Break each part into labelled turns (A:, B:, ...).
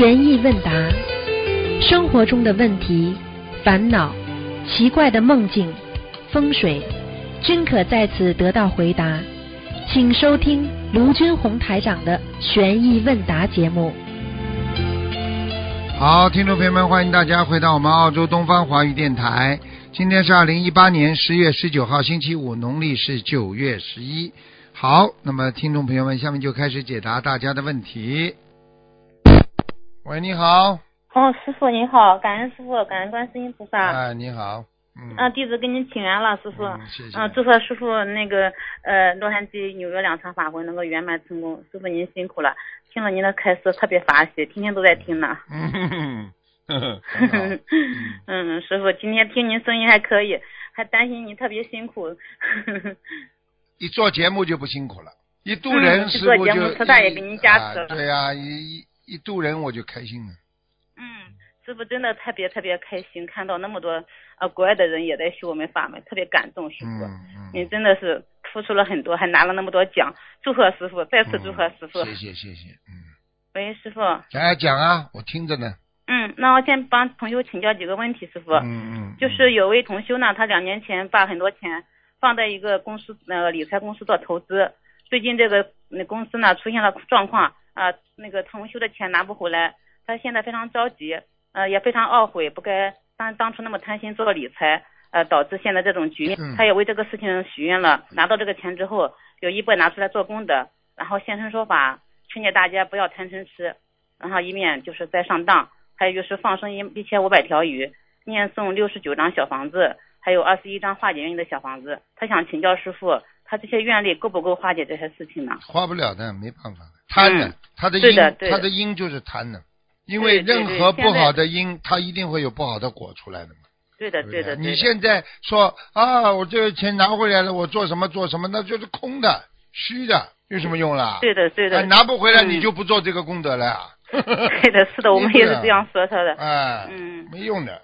A: 悬疑问答，生活中的问题、烦恼、奇怪的梦境、风水，均可在此得到回答。请收听卢军红台长的悬疑问答节目。
B: 好，听众朋友们，欢迎大家回到我们澳洲东方华语电台。今天是二零一八年十月十九号，星期五，农历是九月十一。好，那么听众朋友们，下面就开始解答大家的问题。喂，你好。
C: 哦，师傅你好，感恩师傅，感恩观世音菩萨。
B: 哎，你好。嗯。
C: 啊，弟子给您请安了，师傅。
B: 嗯，谢谢。
C: 啊，祝贺师傅那个呃洛杉矶、纽约两场法会能够圆满成功。师傅您辛苦了，听了您的开示特别法喜，天天都在听呢。
B: 嗯
C: 嗯，师傅今天听您声音还可以，还担心您特别辛苦。
B: 一做节目就不辛苦了，一渡人
C: 嗯
B: 师傅就
C: 做节目菩萨也给您加持了
B: 啊对呀、一一一渡人我就开心了。
C: 嗯，师傅真的特别特别开心，看到那么多呃国外的人也在修我们法门，特别感动，师傅。
B: 嗯嗯。
C: 您真的是付出了很多，还拿了那么多奖，祝贺师傅，再次祝贺师傅。
B: 谢谢谢谢，嗯，
C: 喂，师傅，
B: 讲呀讲啊，我听着呢。
C: 嗯，那我先帮同学请教几个问题，师傅。
B: 嗯嗯。
C: 就是有位同修呢，他两年前把很多钱放在一个公司那个理财公司做投资，最近这个那公司呢出现了状况啊、那个同修的钱拿不回来，他现在非常着急，呃也非常懊悔，不该当当初那么贪心做理财，呃导致现在这种局面
B: 嗯。
C: 他也为这个事情许愿了，拿到这个钱之后，有一半拿出来做功德，然后现身说法，劝诫大家不要贪嗔痴，然后以免就是在上当，还有就是放生一一千五百条鱼，念诵六十九张小房子，还有二十一张化解冤的小房子。他想请教师傅，他这些愿力够不够化解这些事情呢？
B: 化不了的，没办法的，贪的，
C: 嗯
B: 他的因他的因就是贪的，因为任何不好的因，它一定会有不好的果出来的嘛。
C: 对的，
B: 对
C: 的，
B: 你现在说啊，我这个钱拿回来了，我做什么做什么，那就是空的、虚的，有什么用啦？
C: 对的，对
B: 哎
C: 的，
B: 拿不回来，
C: 嗯
B: 你就不做这个功德了呀。
C: 对的，是的，我们 也是这样说他的。
B: 哎，
C: 嗯，
B: 没用的。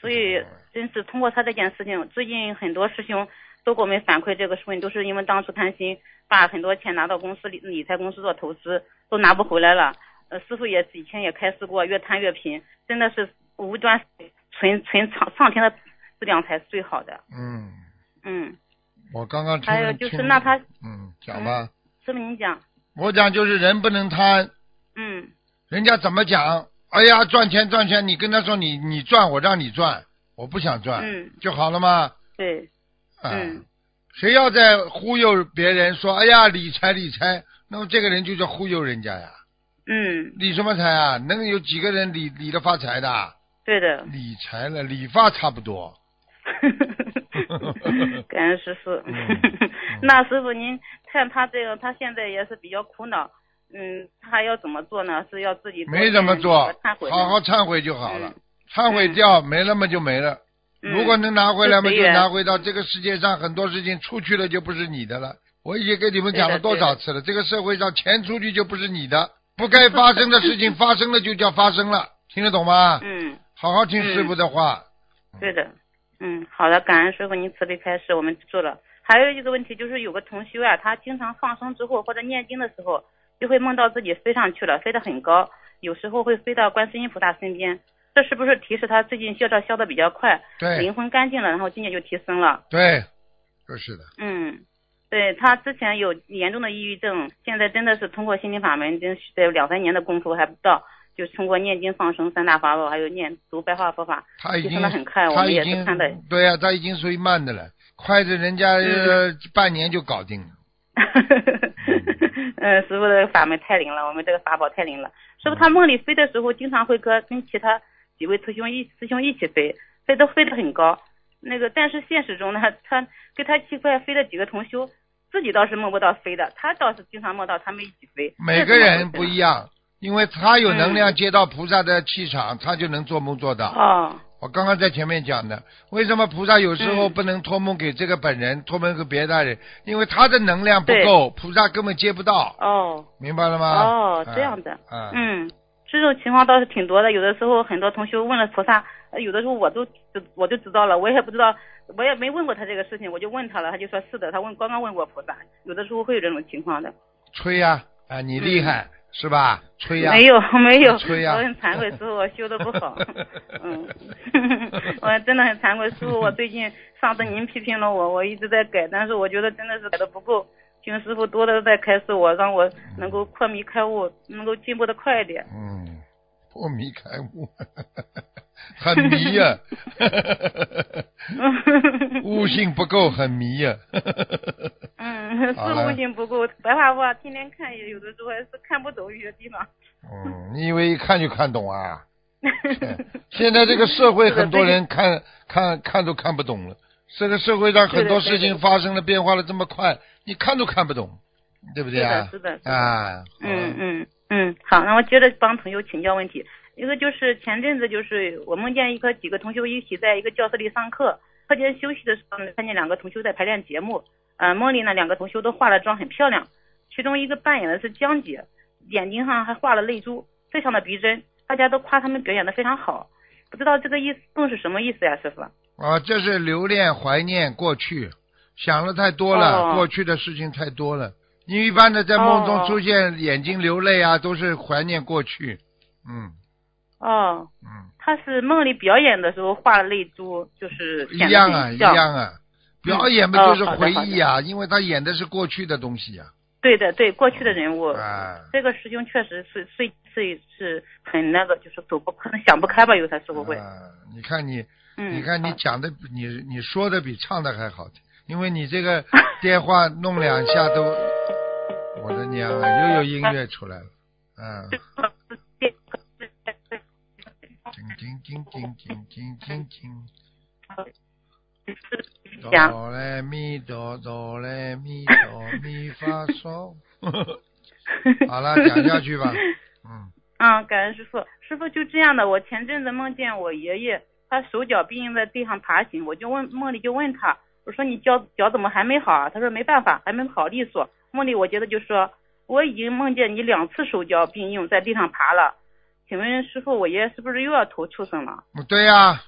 C: 所以真是通过他这件事情，最近很多师兄都给我们反馈这个事情，都是因为当初贪心，把很多钱拿到公司理理财公司做投资，都拿不回来了。呃，师傅也以前也开示过，越贪越贫，真的是无端存存上上天的质量才是最好的。
B: 嗯，
C: 嗯，
B: 我刚刚
C: 还有就是那他
B: 嗯，讲吧，
C: 师傅您讲，
B: 我讲就是人不能贪，
C: 嗯
B: 人家怎么讲？哎呀，赚钱赚钱，你跟他说你你赚，我让你赚，我不想赚，
C: 嗯，
B: 就好了吗？
C: 对，
B: 啊、
C: 嗯
B: 谁要在忽悠别人说，哎呀理财理财，那么这个人就叫忽悠人家呀，
C: 嗯，
B: 理什么财啊？能有几个人理理了发财的？
C: 对的。
B: 理财了，理发差不多。
C: 感恩师傅。
B: 嗯
C: 那师傅您看他这个，他现在也是比较苦恼，嗯，他要怎么做呢？是要自己
B: 没怎么做好好忏悔就好了
C: 嗯。
B: 忏悔掉没了嘛就没了。
C: 嗯
B: 如果能拿回来嘛，就
C: 就
B: 拿回到这个世界上很多事情出去了就不是你的了。我已经跟你们讲了多少次了，这个社会上钱出去就不是你的，不该发生的事情 发生了就叫发生了，听得懂吗？
C: 嗯，
B: 好好听师傅的话。
C: 对的，嗯，好的，感恩师傅您慈悲开示，我们知道了。还有一个问题就是有个同修啊，他经常放生之后或者念经的时候，就会梦到自己飞上去了，飞得很高，有时候会飞到观世音菩萨身边。这是不是提示他最近消照消的比较快，
B: 对
C: 灵魂干净了，然后境界就提升了？
B: 对，就是的。
C: 嗯，对他之前有严重的抑郁症，现在真的是通过心灵法门，真是在两三年的功夫还不到，就通过念经放生三大法宝，还有念读白话佛法，提
B: 他已经
C: 升的很快，我们也是看的。
B: 对呀、他已经属于慢的了，快的人家、呃、半年就搞定了。
C: 嗯，师傅的法门太灵了，我们这个法宝太灵了。师傅他梦里飞的时候，经常会跟跟其他几位师兄一师兄一起飞，飞都飞得很高。那个，但是现实中呢，他跟他一块飞的几个同修，自己倒是梦不到飞的，他倒是经常梦到他们一起飞。
B: 每个人不一
C: 样。
B: 因为他有能量
C: 嗯
B: 接到菩萨的气场，他就能做梦做到。
C: 哦，
B: 我刚刚在前面讲的，为什么菩萨有时候
C: 嗯
B: 不能托梦给这个本人，托梦给别的人？因为他的能量不够，菩萨根本接不到，
C: 哦，
B: 明白了吗？
C: 哦，
B: 嗯
C: 这样的。
B: 嗯，
C: 嗯，这种情况倒是挺多的。有的时候很多同学问了菩萨，呃有的时候我都知我就知道了，我也不知道，我也没问过他这个事情，我就问他了，他就说是的，他问刚刚问过菩萨。有的时候会有这种情况的。
B: 吹呀、啊，你厉害，是吧？吹呀、
C: 没有没有，
B: 吹呀
C: 我很惭愧，师傅，我修的不好。嗯，我真的很惭愧，师傅，我最近上次您批评了我，我一直在改，但是我觉得真的是改的不够，请师傅多的再开示我，让我能够破迷开悟，能够进步的快一点。
B: 嗯，破迷开悟，很迷呀、悟性不够，很迷呀、
C: 嗯，是悟性不够，白话话天天看，有的时候还是看不懂有些地方。
B: 嗯，你以为一看就看懂啊？现在这个社会，很多人看看看都看不懂了。这个社会上很多事情发生了变化了这么快，你看都看不懂，对不对啊？
C: 是的是的是的
B: 啊，
C: 嗯嗯嗯，好，那我接着帮同学请教问题。一个就是前阵子就是我梦见一个几个同学一起在一个教室里上课，课间休息的时候呢，看见两个同学在排练节目。呃，梦里呢两个同学都化了妆，很漂亮，其中一个扮演的是江姐，眼睛上还画了泪珠，非常的逼真，大家都夸他们表演的非常好。不知道这个意思洞是什么意思呀，师傅？
B: 啊，这是留恋、怀念过去，想了太多了，
C: 哦。
B: 过去的事情太多了。你一般的在梦中
C: 哦
B: 出现眼睛流泪啊，都是怀念过去。嗯。
C: 哦，
B: 嗯，
C: 他是梦里表演的时候画了泪珠，就是
B: 一样啊，一样啊。表演嘛就是回忆啊，因为他演的是过去的东西啊。
C: 对的，对过去的人物，
B: 啊，
C: 这个师兄确实是是是是很那个，就是走不可能想不开吧，有的时候会。
B: 啊，你看你，
C: 嗯，
B: 你看你讲的，你你说的比唱的还好听，因为你这个 电话弄两下都，我的娘啊，又有音乐出来了，嗯。叮叮叮叮叮叮叮叮。哆来咪哆哆来咪哆咪发嗦。好了，讲下去吧。嗯。
C: 啊，感恩师傅。师傅就这样的，我前阵子梦见我爷爷，他手脚并用在地上爬行，我就问梦里就问他。我说你脚脚怎么还没好啊？他说没办法，还没好利索。梦里我觉得就说我已经梦见你两次手脚并用在地上爬了，请问师傅，我爷爷是不是又要投畜生了？
B: 对呀、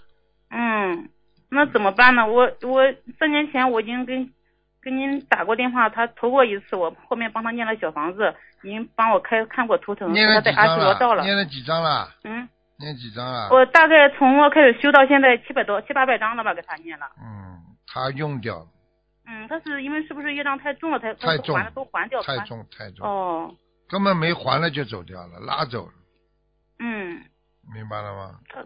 C: 嗯，那怎么办呢？我我三年前我已经跟跟您打过电话，他投过一次，我后面帮他念了小房子，您帮我开看过图腾，
B: 念了
C: 他在阿罗道了。
B: 念了几张了？
C: 嗯，
B: 念几张了？
C: 我大概从我开始修到现在七百多七八百张了吧，给他念了。
B: 嗯，他用掉了，
C: 嗯，他是因为是不是业障太重了，才
B: 太重
C: 都还掉
B: 太重太重，
C: 哦，
B: 根本没还了就走掉了，拉走了，
C: 嗯，
B: 明白了吗？
C: 他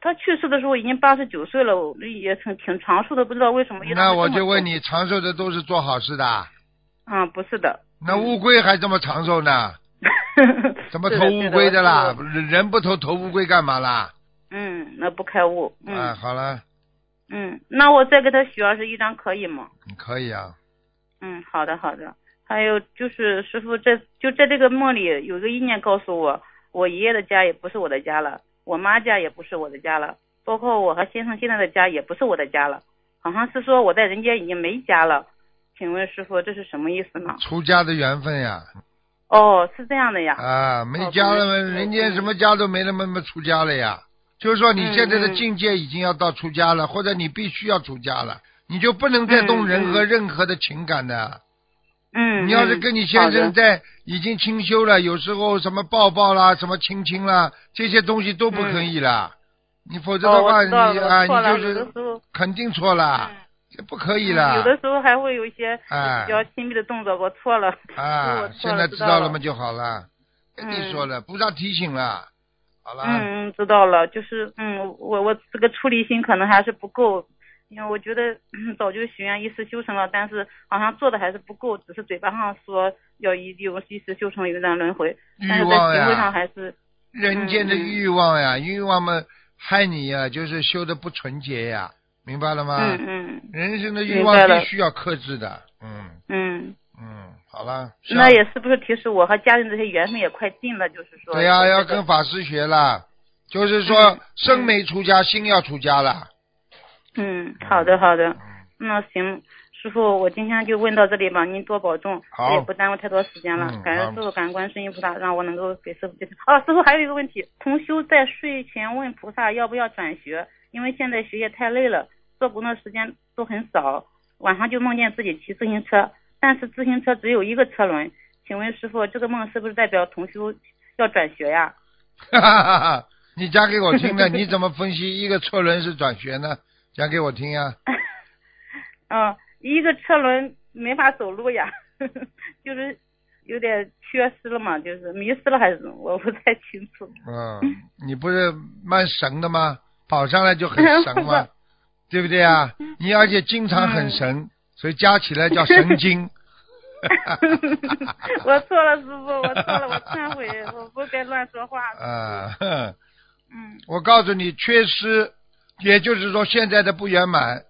C: 他去世的时候已经八十九岁了，我也挺挺长寿的，不知道为什么
B: 那。我就问你，长寿的都是做好事的，
C: 嗯，不是的。
B: 那乌龟还这么长寿呢？怎么
C: 是
B: 投乌龟
C: 的
B: 啦？人人不投，投乌龟干嘛啦？
C: 嗯，那不开悟。嗯、
B: 啊，好了，
C: 嗯，那我再给他许二十一张可以吗？
B: 可以啊。
C: 嗯，好的好的。还有就是师傅这就在这个梦里有个意念告诉我，我爷爷的家也不是我的家了，我妈家也不是我的家了，包括我和先生现在的家也不是我的家了，好像是说我在人间已经没家了。请问师傅这是什么意思呢？
B: 出家的缘分呀，
C: 哦，是这样的呀。
B: 啊，没家了人家什么家都没了嘛，嘛出家了呀。就是说你现在的境界已经要到出家了，或者你必须要出家了，你就不能再动
C: 嗯
B: 人和
C: 嗯
B: 任何的情感的。
C: 嗯。
B: 你要是
C: 嗯
B: 跟你先生在已经清修了，有时候什么抱抱啦、什么亲亲啦，这些东西都不可以啦。你否则的
C: 哦，
B: 话，你啊，你就是。肯定错了，
C: 嗯
B: 这不可以
C: 嗯
B: 了。
C: 有的时候还会有一些
B: 哎
C: 比较亲密的动作，我错了。
B: 啊现在知
C: 道了
B: 嘛就好了。跟你
C: 嗯
B: 说了，菩萨提醒了，好了。
C: 嗯，知道了，就是嗯，我我这个出离心可能还是不够，因为我觉得、嗯、早就许愿一世修成了，但是好像做的还是不够，只是嘴巴上说要一有一世修成，有段轮回，但是在行为上，还是
B: 人间的
C: 嗯嗯
B: 欲望呀，欲望嘛害你呀，就是修的不纯洁呀，明白了吗？
C: 嗯嗯。
B: 人生的欲望必须要克制的，嗯。
C: 嗯，
B: 嗯，好了。
C: 那也是不是提示我和家人这些缘分也快尽了？就是说，
B: 对呀、要跟法师学了，就是说
C: 嗯
B: 身没出家，心要出家了。
C: 嗯，好的好的，
B: 嗯，
C: 那行。师傅，我今天就问到这里吧，您多保重，也不耽误太多时间了。
B: 嗯
C: 感恩师傅，感恩观世音菩萨，让我能够给师傅介绍。哦，师傅还有一个问题，同修在睡前问菩萨要不要转学，因为现在学业太累了，做工的时间都很少，晚上就梦见自己骑自行车，但是自行车只有一个车轮，请问师傅，这个梦是不是代表同修要转学呀？
B: 哈哈哈哈！你讲给我听的，你怎么分析一个车轮是转学呢？讲给我听呀。
C: 嗯，一个车轮没法走路呀，就是有点缺失了嘛，就是迷失了还是我不太清楚。
B: 嗯，你不是蛮神的吗？跑上来就很神 嘛？对不对啊？你而且经常很神，所以加起来叫 神经。
C: 我错了，师傅，我错了，我忏悔，我不该乱说话。
B: 啊，
C: 嗯，
B: 我告诉你，缺失，也就是说现在的不圆满，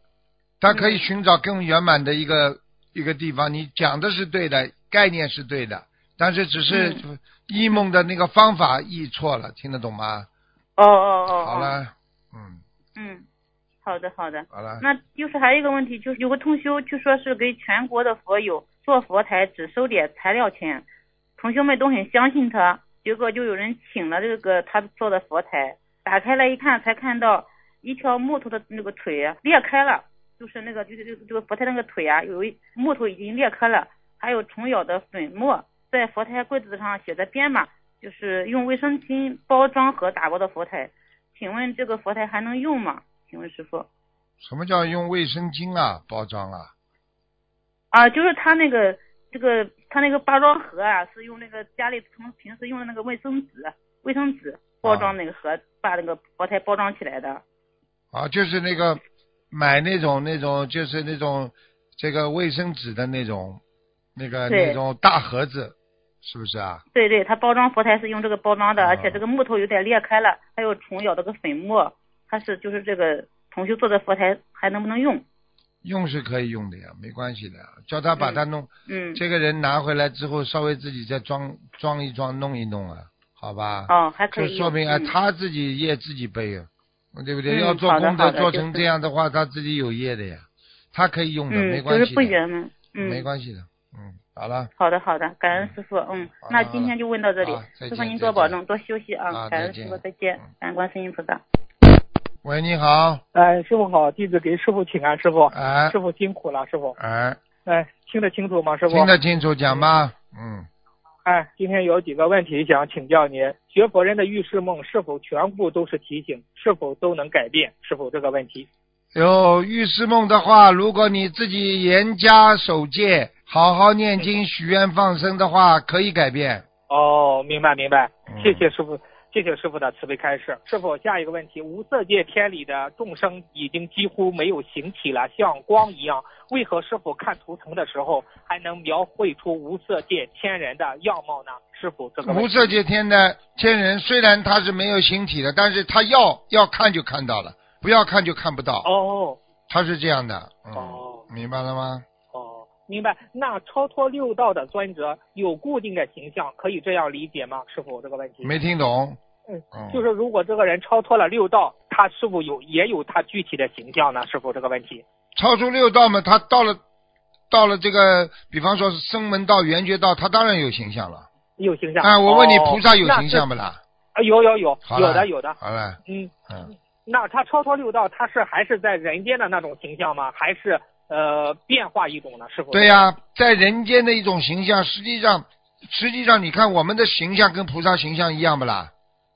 B: 他可以寻找更圆满的一个一个地方。你讲的是对的，概念是对的，但是只是一梦的那个方法译错了，听得懂吗？
C: 哦哦哦。
B: 好了，
C: 嗯。嗯，好的好的。
B: 好了。
C: 那就是还有一个问题，就是有个同修就说是给全国的佛友。做佛台只收点材料钱，同学们都很相信他。结果就有人请了这个他做的佛台，打开来一看，才看到一条木头的那个腿裂开了，就是那个就是这个佛台那个腿啊，有一木头已经裂开了，还有虫咬的粉末在佛台柜子上写着编码，就是用卫生巾包装和打包的佛台。请问这个佛台还能用吗？请问师傅，
B: 什么叫用卫生巾啊包装啊？
C: 啊，就是他那个这个他那个包装盒啊，是用那个家里从平时用的那个卫生纸卫生纸包装那个盒，把那个佛台包装起来的。
B: 啊，就是那个买那种那种就是那种这个卫生纸的那种那个那种大盒子，是不是啊？
C: 对对，他包装佛台是用这个包装的，而且这个木头有点裂开了，还有虫咬的个粉末，他是就是这个同修做的佛台还能不能用？
B: 用是可以用的呀，没关系的，叫他把它弄。
C: 嗯。
B: 这个人拿回来之后，稍微自己再装装一装，弄一弄啊，好吧？
C: 哦，还可以。
B: 就说明啊，他自己业自己背啊，对不对？要做功德做成这样的话，他自己有业的呀，他可以用的，没关系。
C: 就是不圆满。嗯。
B: 没关系的，嗯，好了。
C: 好的，好的，感恩师傅，嗯，那今天就问到这里，师傅您多保重，多休息啊，感恩师傅，再见，感恩观世音菩萨。
B: 喂，你好。
D: 哎，师傅好，弟子给师傅请安，师傅。
B: 哎。
D: 师傅辛苦了，师傅。
B: 哎。
D: 哎，听得清楚吗，师傅？
B: 听得清楚，讲吧。嗯。
D: 哎，今天有几个问题想请教您：学佛人的预示梦是否全部都是提醒？是否都能改变？是否这个问题？
B: 有预示梦的话，如果你自己严加守戒，好好念经、许愿、放生的话，可以改变。
D: 哦，明白明白，谢谢师傅。谢谢师傅的慈悲开示。师傅，下一个问题：无色界天里的众生已经几乎没有形体了，像光一样，为何师傅看图腾的时候还能描绘出无色界天人的样貌呢？师傅，这个
B: 无色界天的天人虽然他是没有形体的，但是他要要看就看到了，不要看就看不到。
D: 哦，
B: 他是这样的。
D: 哦，
B: 明白了吗？
D: 哦，明白。那超脱六道的尊者有固定的形象，可以这样理解吗？师傅，这个问题
B: 没听懂。
D: 嗯，就是如果这个人超脱了六道，他是否有也有他具体的形象呢？是否这个问题？
B: 超出六道嘛，他到了到了这个，比方说是声门道、缘觉道，他当然有形象了。
D: 有形象。
B: 啊，我问你，菩萨有形象不啦？
D: 啊，有有有，有的有的。
B: 好了。
D: 嗯嗯，那他超脱六道，他是还是在人间的那种形象吗？还是呃变化一种呢？是否？
B: 对呀，在人间的一种形象，实际上实际上你看我们的形象跟菩萨形象一样不啦？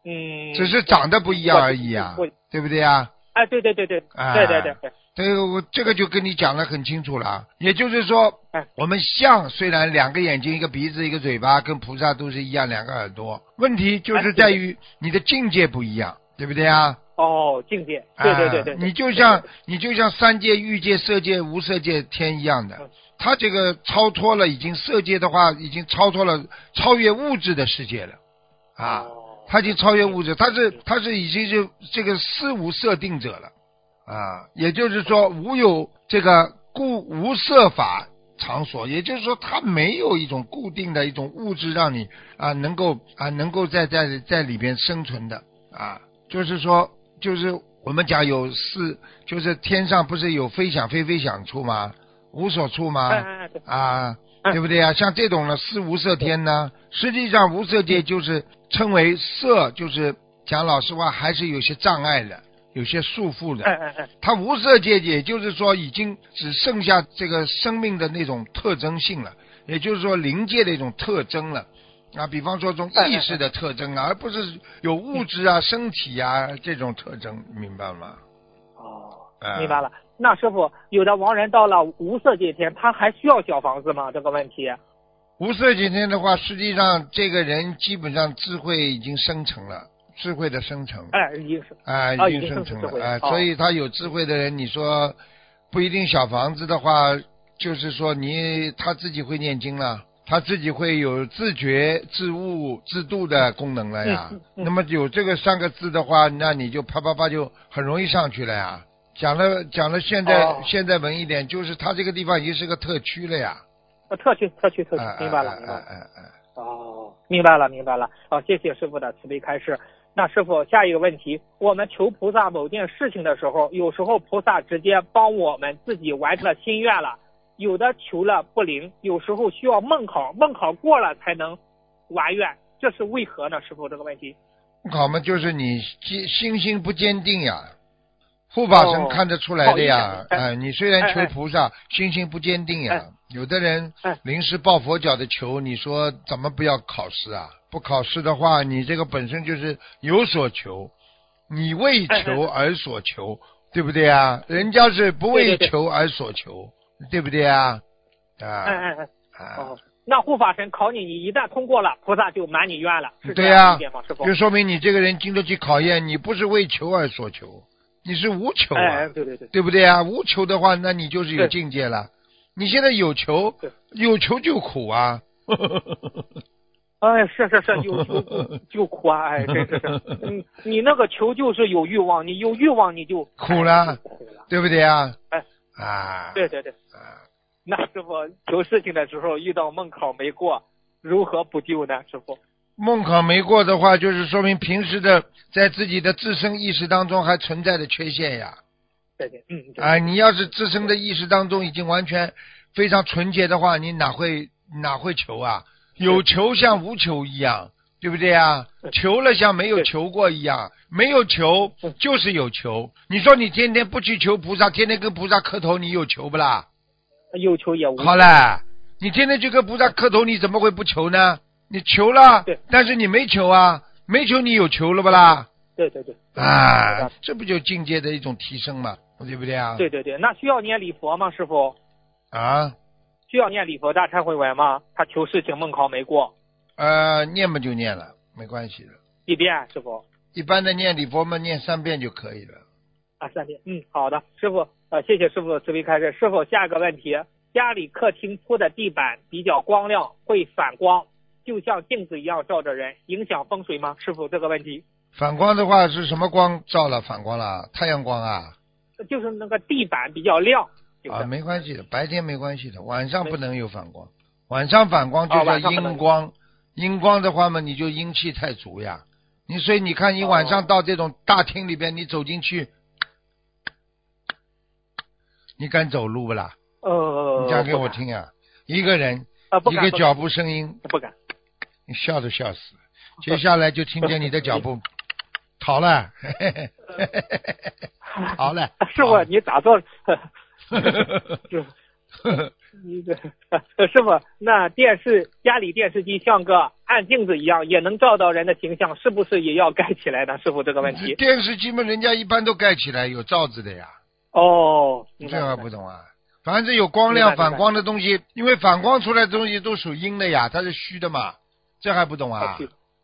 D: 嗯，
B: 只是长得不一样而已啊，对不对啊？
D: 哎，对对对对，啊对对对对，
B: 对我这个就跟你讲的很清楚了。也就是说，我们像虽然两个眼睛、一个鼻子、一个嘴巴，跟菩萨都是一样，两个耳朵，问题就是在于你的境界不一样，对不对啊？
D: 哦，境界，对对对对，
B: 你就像你就像三界、欲界、色界、无色界天一样的，他这个超脱了，已经色界的话，已经超脱了，超越物质的世界了，啊。他就超越物质，他是他是已经是这个思无设定者了，啊，也就是说无有这个固无设法场所，也就是说他没有一种固定的一种物质让你啊能够啊能够在在在里边生存的啊，就是说就是我们讲有四，就是天上不是有飞翔飞飞想处吗？无所处吗？啊。对不对啊？像这种呢，是无色天呢，实际上无色界就是称为色，就是讲老实话，还是有些障碍的，有些束缚的。它无色界，也就是说，已经只剩下这个生命的那种特征性了，也就是说灵界的一种特征了。啊，比方说这种意识的特征啊，而不是有物质啊、身体啊这种特征，明白吗？
D: 明白了。那师傅，有的亡人到了无色界天，他还需要小房子吗？这个问题？
B: 无色界天的话，实际上这个人基本上智慧已经生成了，智慧的生成，
D: 哎，已经是
B: 啊，
D: 啊已经
B: 生成了，哎，所以他有智慧的人，你说不一定小房子的话，就是说你他自己会念经了。他自己会有自觉、自悟、自度的功能了呀。
D: 嗯嗯嗯
B: 那么有这个三个字的话，那你就啪啪啪就很容易上去了呀。讲了讲了，现在、
D: 哦
B: 现在文一点，就是它这个地方已经是个特区了呀。
D: 呃特区特区特区
B: 哎，
D: 明白了，
B: 哎
D: 明白了。
B: 哎哎哎
D: 哦，明白了，明白了。好，谢谢师傅的慈悲开示。那师傅，下一个问题，我们求菩萨某件事情的时候，有时候菩萨直接帮我们自己完成了心愿了，有的求了不灵，有时候需要梦考，梦考过了才能完愿，这是为何呢？师傅，这个问题。
B: 考嘛，就是你心心心不坚定呀。护法神
D: 哦
B: 看得出来的呀，哎，你虽然求菩萨，心性不坚定呀
D: 哎。
B: 有的人
D: 哎
B: 临时抱佛脚的求，你说怎么不要考试啊？不考试的话，你这个本身就是有所求，你为求而所求，对不对啊？人家是不为求而所求，对不对啊？啊
D: 哎哎哎，
B: 啊
D: 哦，，那护法神考你，你一旦通过了，菩萨就满你愿了，是这
B: 对呀
D: 样理解吗？师傅？
B: 就说明你这个人经得起考验，你不是为求而所求，你是无求啊。
D: 对对对，
B: 对不对啊？无求的话，那你就是有
D: 对
B: 境界了。你现在有求，有求就苦啊。
D: 哎，是是是，有求 就苦啊！哎，真是是，你，你那个求就是有欲望，你有欲望你就
B: 苦了。对不对啊？
D: 哎
B: 啊，
D: 对对对，
B: 啊，
D: 那师傅求事情的时候遇到梦考没过，如何补救呢？师傅？
B: 梦考没过的话，就是说明平时的在自己的自身意识当中还存在的缺陷呀。
D: 对对，嗯，对
B: 啊，你要是自身的意识当中已经完全非常纯洁的话，你哪会哪会求啊？有求像无求一样，对不对啊？求了像没有求过一样，没有求
D: 嗯
B: 就是有求。你说你天天不去求菩萨，天天跟菩萨磕头，你有求不啦？
D: 有求也无
B: 好了，你天天去跟菩萨磕头，你怎么会不求呢？你求了
D: 对，
B: 但是你没求啊，没求你有求了不啦？
D: 对对对，
B: 啊，这不就境界的一种提升嘛，对不对啊？
D: 对对对，那需要念礼佛吗？师傅？
B: 啊。
D: 需要念礼佛大忏悔文吗？他求事情梦考没过，
B: 呃，念嘛就念了，没关系的。
D: 一遍，师傅
B: 一般的念礼佛嘛，念三遍就可以了。
D: 啊，三遍。嗯，好的，师傅，呃，谢谢师傅的慈悲开示。师傅，下一个问题，家里客厅铺的地板比较光亮，会反光，就像镜子一样照着人，影响风水吗？师傅，这个问题
B: 反光的话是什么光照了？反光了？太阳光啊？
D: 就是那个地板比较亮，是
B: 啊，没关系的，白天没关系的，晚上不能有反光。晚上反光就
D: 哦
B: 叫阴光，阴光的话嘛，你就阴气太足呀。你所以你看，你晚上
D: 哦
B: 到这种大厅里边，你走进去，你敢走路不啦？
D: 呃，
B: 你讲给我听呀。一个人一个脚步声音，
D: 不敢。
B: 你笑都笑死了。接下来就听见你的脚步 逃了，逃了。
D: 师傅，你咋做？就你这呃师傅，那电视家里电视机像个暗镜子一样，也能照到人的形象，是不是也要盖起来呢？师傅，这个问题。
B: 电视机嘛，人家一般都盖起来，有罩子的呀，
D: 哦，明
B: 这
D: 白明白
B: 个不懂啊。凡是有光亮反光的东西，因为反光出来的东西都属阴的呀，它是虚的嘛，这还不懂啊？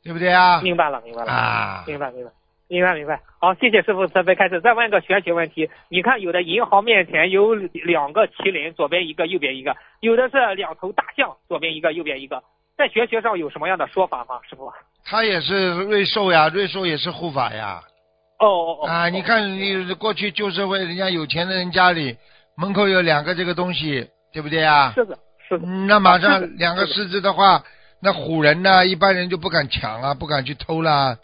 B: 对不对啊？
D: 明白了，明白了。
B: 啊，
D: 明白明白明白明白。好，谢谢师傅慈悲开始。再问个玄学问题，你看有的银行面前有两个麒麟，左边一个，右边一个；有的是两头大象，左边一个，右边一个。在玄学上有什么样的说法吗？师傅？
B: 他也是瑞兽呀，瑞兽也是护法呀。
D: 哦哦哦。
B: 啊，
D: 哦
B: 你看你过去旧社会，人家有钱的人家里门口有两个这个东西，对不对啊？
D: 是的，是的。
B: 嗯那马上两个狮子的话，那唬人呢，一般人就不敢抢啊，不敢去偷啦，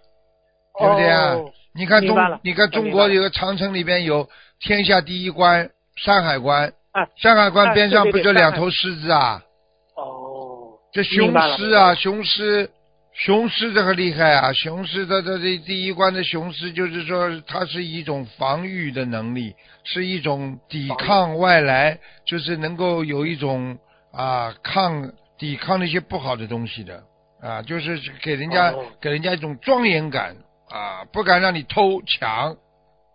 B: 对不对啊？
D: 哦
B: 你看中你看中国有个长城里边有天下第一关山海关，
D: 啊
B: 山海关
D: 啊
B: 边上不就两头狮子啊？
D: 哦，
B: 这雄狮啊，雄狮，雄狮这个厉害啊！雄狮的这这第一关的雄狮，就是说它是一种防御的能力，是一种抵抗外来，就是能够有一种啊抗抵抗那些不好的东西的啊，就是给人家、
D: 哦
B: 给人家一种庄严感啊，不敢让你偷抢，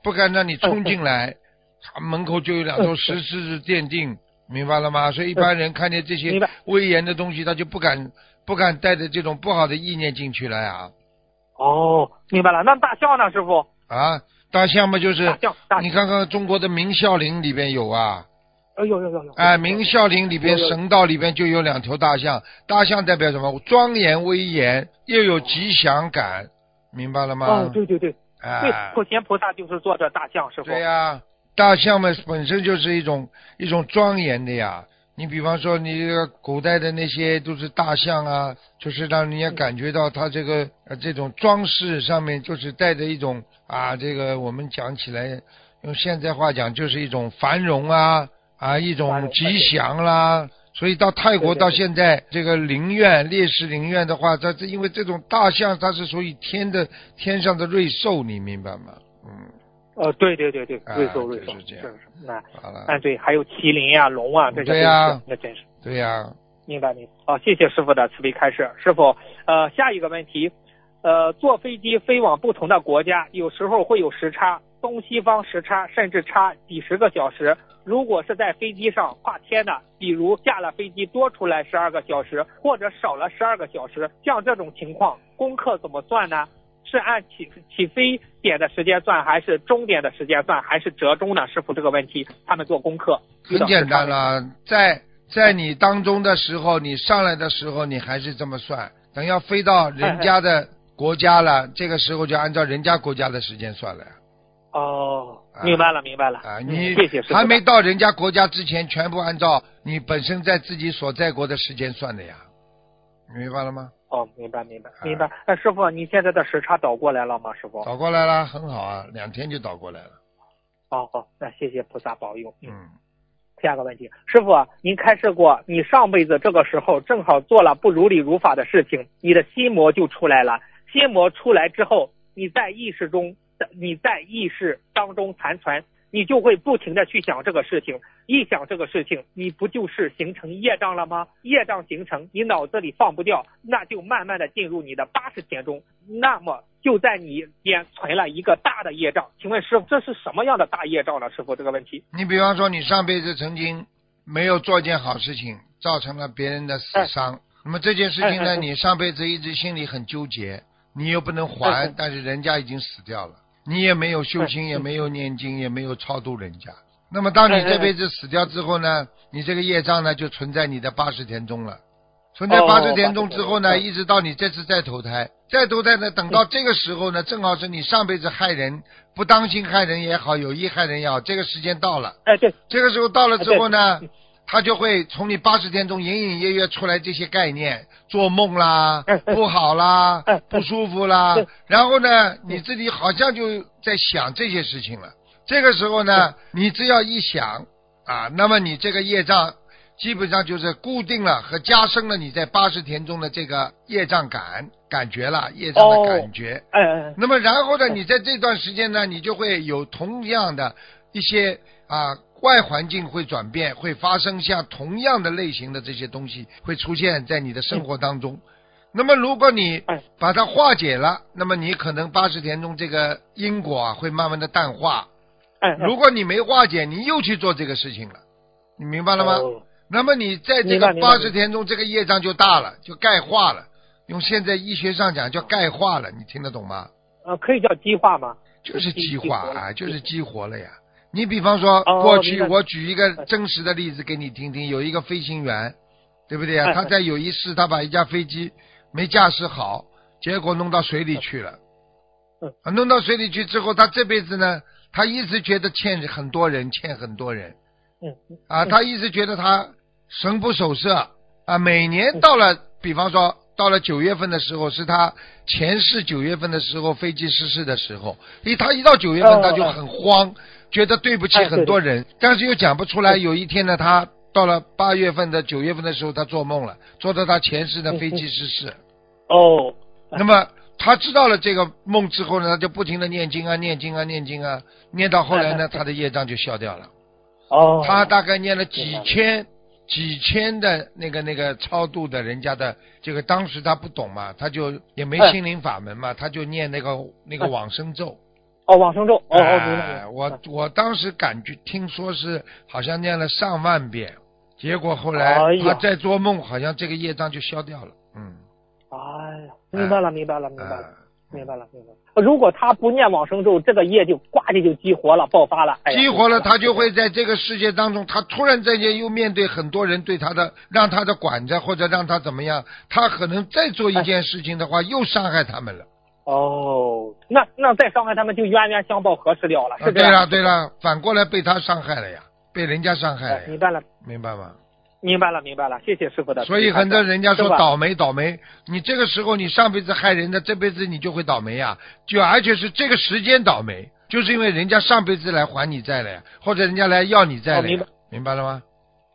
B: 不敢让你冲进来，他 门口就有两座石狮子奠定，明白了吗？所以一般人看见这些威严的东西，他就不敢不敢带着这种不好的意念进去了呀
D: 哦，明白了。那大象呢，师傅？
B: 啊！大象嘛，就是你看看中国的明孝陵里边有啊，
D: 哎呦呦呦呦！
B: 哎，明孝陵里边
D: 有有
B: 神道里边就有两头大象，大象代表什么？庄严威严，又有吉祥感，明白了吗？
D: 哦，对对对，对
B: 哎，，
D: 普贤菩萨就是坐着大象，师傅。
B: 对呀、大象嘛本身就是一种一种庄严的呀。你比方说，你这个古代的那些都是大象啊，就是让人家感觉到它这个呃这种装饰上面就是带着一种啊，这个我们讲起来用现在话讲就是一种繁荣啊啊一种吉祥啦。所以到泰国到现在这个陵院烈士陵院的话，它这因为这种大象它是属于天的天上的瑞兽，你明白吗？嗯，
D: 呃，对对对对，
B: 啊
D: 瑞兽瑞兽，
B: 是这样
D: 是是那
B: 好了。
D: 哎对，还有麒麟呀、龙啊，这些
B: 对呀
D: 都是那真是
B: 对呀、
D: 明白明白。好，谢谢师傅的慈悲开示。师傅，呃，下一个问题，呃，坐飞机飞往不同的国家，有时候会有时差，东西方时差甚至差几十个小时。如果是在飞机上跨天的，比如下了飞机多出来十二个小时，或者少了十二个小时，像这种情况，功课怎么算呢？是按起起飞点的时间算，还是终点的时间算，还是折中呢？师傅，这个问题他们做功课
B: 很简单了，在在你当中的时候，你上来的时候，你还是这么算。等要飞到人家的国家了，这个时候就按照人家国家的时间算了呀。
D: 哦
B: 啊，
D: 明白了，明白了。
B: 啊，
D: 嗯
B: 你还没到人家国家之前，全部按照你本身在自己所在国的时间算的呀。明白了吗？
D: 哦，明白明白
B: 啊
D: 明白。哎，师傅，你现在的时差倒过来了吗？师傅？
B: 倒过来了，很好啊，两天就倒过来了。
D: 哦好，那谢谢菩萨保佑。嗯，
B: 嗯，
D: 下个问题，师傅，您开示过，你上辈子这个时候正好做了不如理如法的事情，你的心魔就出来了。心魔出来之后，你在意识中，你在意识当中残存，你就会不停的去想这个事情，一想这个事情，你不就是形成业障了吗？业障形成，你脑子里放不掉，那就慢慢的进入你的八十天中，那么就在你边存了一个大的业障。请问师傅，这是什么样的大业障呢？师傅，这个问题。
B: 你比方说，你上辈子曾经没有做一件好事情，造成了别人的死伤，那么这件事情呢，
D: 哎哎哎
B: 你上辈子一直心里很纠结，你又不能
D: 哎
B: 还
D: 哎，
B: 但是人家已经死掉了，你也没有修
D: 哎
B: 心，
D: 嗯
B: 也没有念经，也没有超度人家。那么当你这辈子死掉之后呢，你这个业障呢就存在你的八十天中了。存在
D: 哦
B: 八十天中之后呢
D: ，80田中
B: 一直到你这次再投胎，再投胎呢，等到这个时候呢，正好是你上辈子害人，不当心害人也好，有意害人也好，这个时间到了。
D: 哎，对，
B: 这个时候到了之后呢
D: 对，
B: 他就会从你八十天中隐隐约约出来这些概念，做梦啦 不好啦 不舒服啦，然后呢，你自己好像就在想这些事情了。这个时候呢，你只要一想啊，那么你这个业障基本上就是固定了和加深了你在八十天中的这个业障感感觉了，业障的
D: 哦
B: 感觉。
D: 哎哎哎，
B: 那么然后呢，你在这段时间呢，你就会有同样的一些啊外环境会转变，会发生像同样的类型的这些东西会出现在你的生活当中。那么如果你
D: 哎
B: 把它化解了，那么你可能八十天中这个因果啊会慢慢的淡化。如果你没化解，你又去做这个事情了，你明白了吗？
D: 哦
B: 那么你在这个八十天中，这个业障就大了，就钙化了。用现在医学上讲叫钙化了，你听得懂吗？
D: 呃，可以叫激化吗？
B: 就是激
D: 激
B: 化啊，就是激活了呀。你比方说，
D: 哦
B: 过去我举一个真实的例子给你听听，有一个飞行员，对不对他在有一次他把一架飞机没驾驶好，结果弄到水里去了。弄到水里去之后，他这辈子呢，他一直觉得欠很多人，欠很多人
D: 嗯，
B: 啊，
D: 嗯。
B: 他一直觉得他神不守舍啊。每年到了，比方说到了九月份的时候，是他前世九月份的时候飞机失事的时候，因为他一到九月份
D: 哦
B: 他就很慌，觉得对不起
D: 哎
B: 很多人，但是又讲不出来。有一天呢，他到了八月份的九月份的时候，他做梦了，做到他前世的飞机失事。
D: 哦，
B: 那么他知道了这个梦之后呢，他就不停的念经啊，念经啊，念经啊，念到后来呢，他的业障就消掉了。
D: 哦，
B: 他大概念了几千几千的那个那个超度的人家的这个，当时他不懂嘛，他就也没
D: 哎。
B: 心灵法门嘛，他就念那个那个
D: 哎。
B: 往生咒。
D: 哦，往生咒，哦
B: 哎，
D: 白。
B: 我我当时感觉听说是好像念了上万遍，结果后来他在做梦，好像这个业障就消掉了。嗯，
D: 哎呀，明白了，明白了，明白了。
B: 哎
D: 明白了，明白了。如果他不念往生咒，这个业就呱唧就激活了，爆发了。哎
B: 激活了，他就会在这个世界当中，他突然之间又面对很多人对他的，让他的管着或者让他怎么样，他可能再做一件事情的话，又伤害他们了。
D: 哦，那那再伤害他们就冤冤相报何时了了？
B: 啊
D: 是这样。
B: 对了对了，反过来被他伤害了呀，被人家伤害了
D: 哎，明，白了，
B: 明白吗？
D: 明白了，明白了。谢谢师傅的。
B: 所以很多人家说倒霉倒霉，你这个时候你上辈子害人的，这辈子你就会倒霉呀，就而且是这个时间倒霉，就是因为人家上辈子来还你债了呀，或者人家来要你债了
D: 明白，
B: 明白了吗？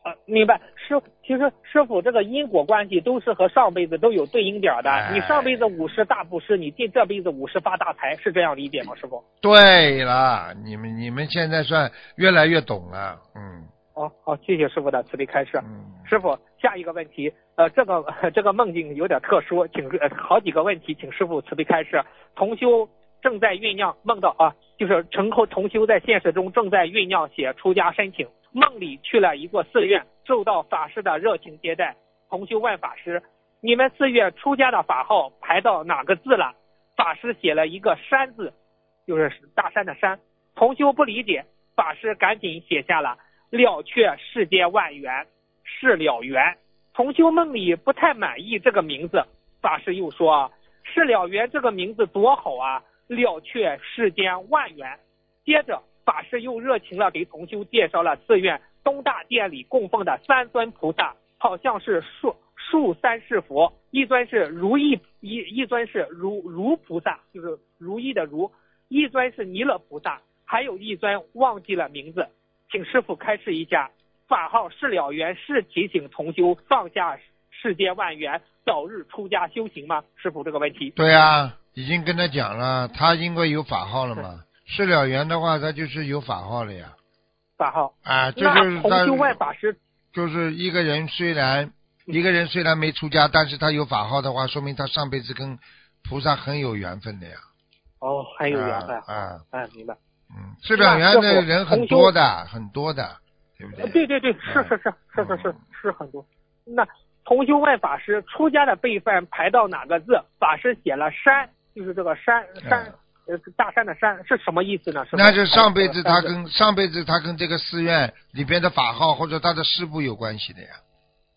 D: 呃，明白。师，其实师傅这个因果关系都是和上辈子都有对应点的。
B: 哎
D: 你上辈子五十大布施，你这这辈子五十发大财，是这样理解吗，师傅？
B: 对了，你们你们现在算越来越懂了，嗯
D: 哦，好，谢谢师傅的慈悲开示。
B: 嗯，
D: 师傅，下一个问题，呃，这个这个梦境有点特殊，请呃好几个问题，请师傅慈悲开示。同修正在酝酿梦到啊，就是成后同修在现实中正在酝酿写出家申请，梦里去了一个寺院，受到法师的热情接待。同修问法师：“你们寺院出家的法号排到哪个字了？”法师写了一个山字，就是大山的山。同修不理解，法师赶紧写下了“了却世间万缘，是了缘”。同修梦里不太满意这个名字，法师又说：“是了缘这个名字多好啊，了却世间万缘。”接着，法师又热情了给同修介绍了寺院东大殿里供奉的三尊菩萨，好像是树树三世佛，一尊是如意一一尊是如如菩萨，就是如意的如，一尊是弥勒菩萨，还有一尊忘记了名字，请师傅开示一下。法号释了缘，是提醒同修放下世间万缘，早日出家修行吗？师傅这个问题。
B: 对啊，已经跟他讲了，他因为有法号了嘛，是了缘的话，他就是有法号了呀，
D: 法号。
B: 啊，这就是
D: 那同修
B: 外，
D: 法师，
B: 就是一个人虽然一个人虽然没出家，但是他有法号的话，说明他上辈子跟菩萨很有缘分的呀，
D: 哦，很有缘分。
B: 啊，啊
D: 哎，明白。
B: 嗯，是了缘的人很多的，很多的，对不
D: 呃
B: 对？
D: 对对对，是是是是是是
B: 嗯
D: 是很多。那同修问法师，出家的辈分排到哪个字？法师写了山，就是这个山山，呃，大山的山是什么意思呢？是
B: 那是上辈子他跟上辈子他跟这个寺院里边的法号或者他的师部有关系的呀。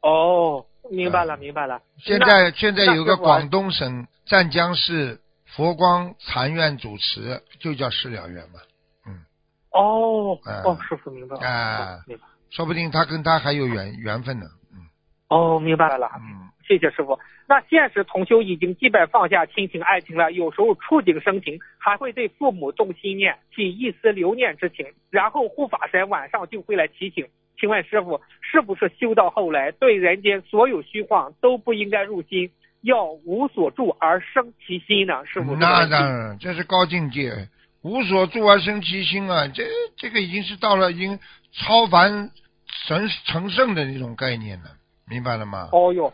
D: 哦，明白了
B: 嗯
D: 明白了。
B: 现在现在有个广东省湛江市佛光禅院主持，就叫释了缘嘛，
D: 哦
B: 嗯哦
D: 哦，师傅明白了。
B: 啊
D: 哦明白。
B: 说不定他跟他还有缘缘分呢。嗯
D: 哦，明白了。
B: 嗯，
D: 谢谢师傅。那现实同修已经基本放下亲情爱情了，有时候触景生情，还会对父母动心念，起一丝留念之情，然后护法神晚上就会来提醒。请问师傅，是不是修到后来，对人间所有虚幻都不应该入心，要无所住而生其心呢？师傅，
B: 那当然，这是高境界，无所住而生其心啊！这这个已经是到了已经超凡神成圣的那种概念了，明白了吗？
D: 哦哟，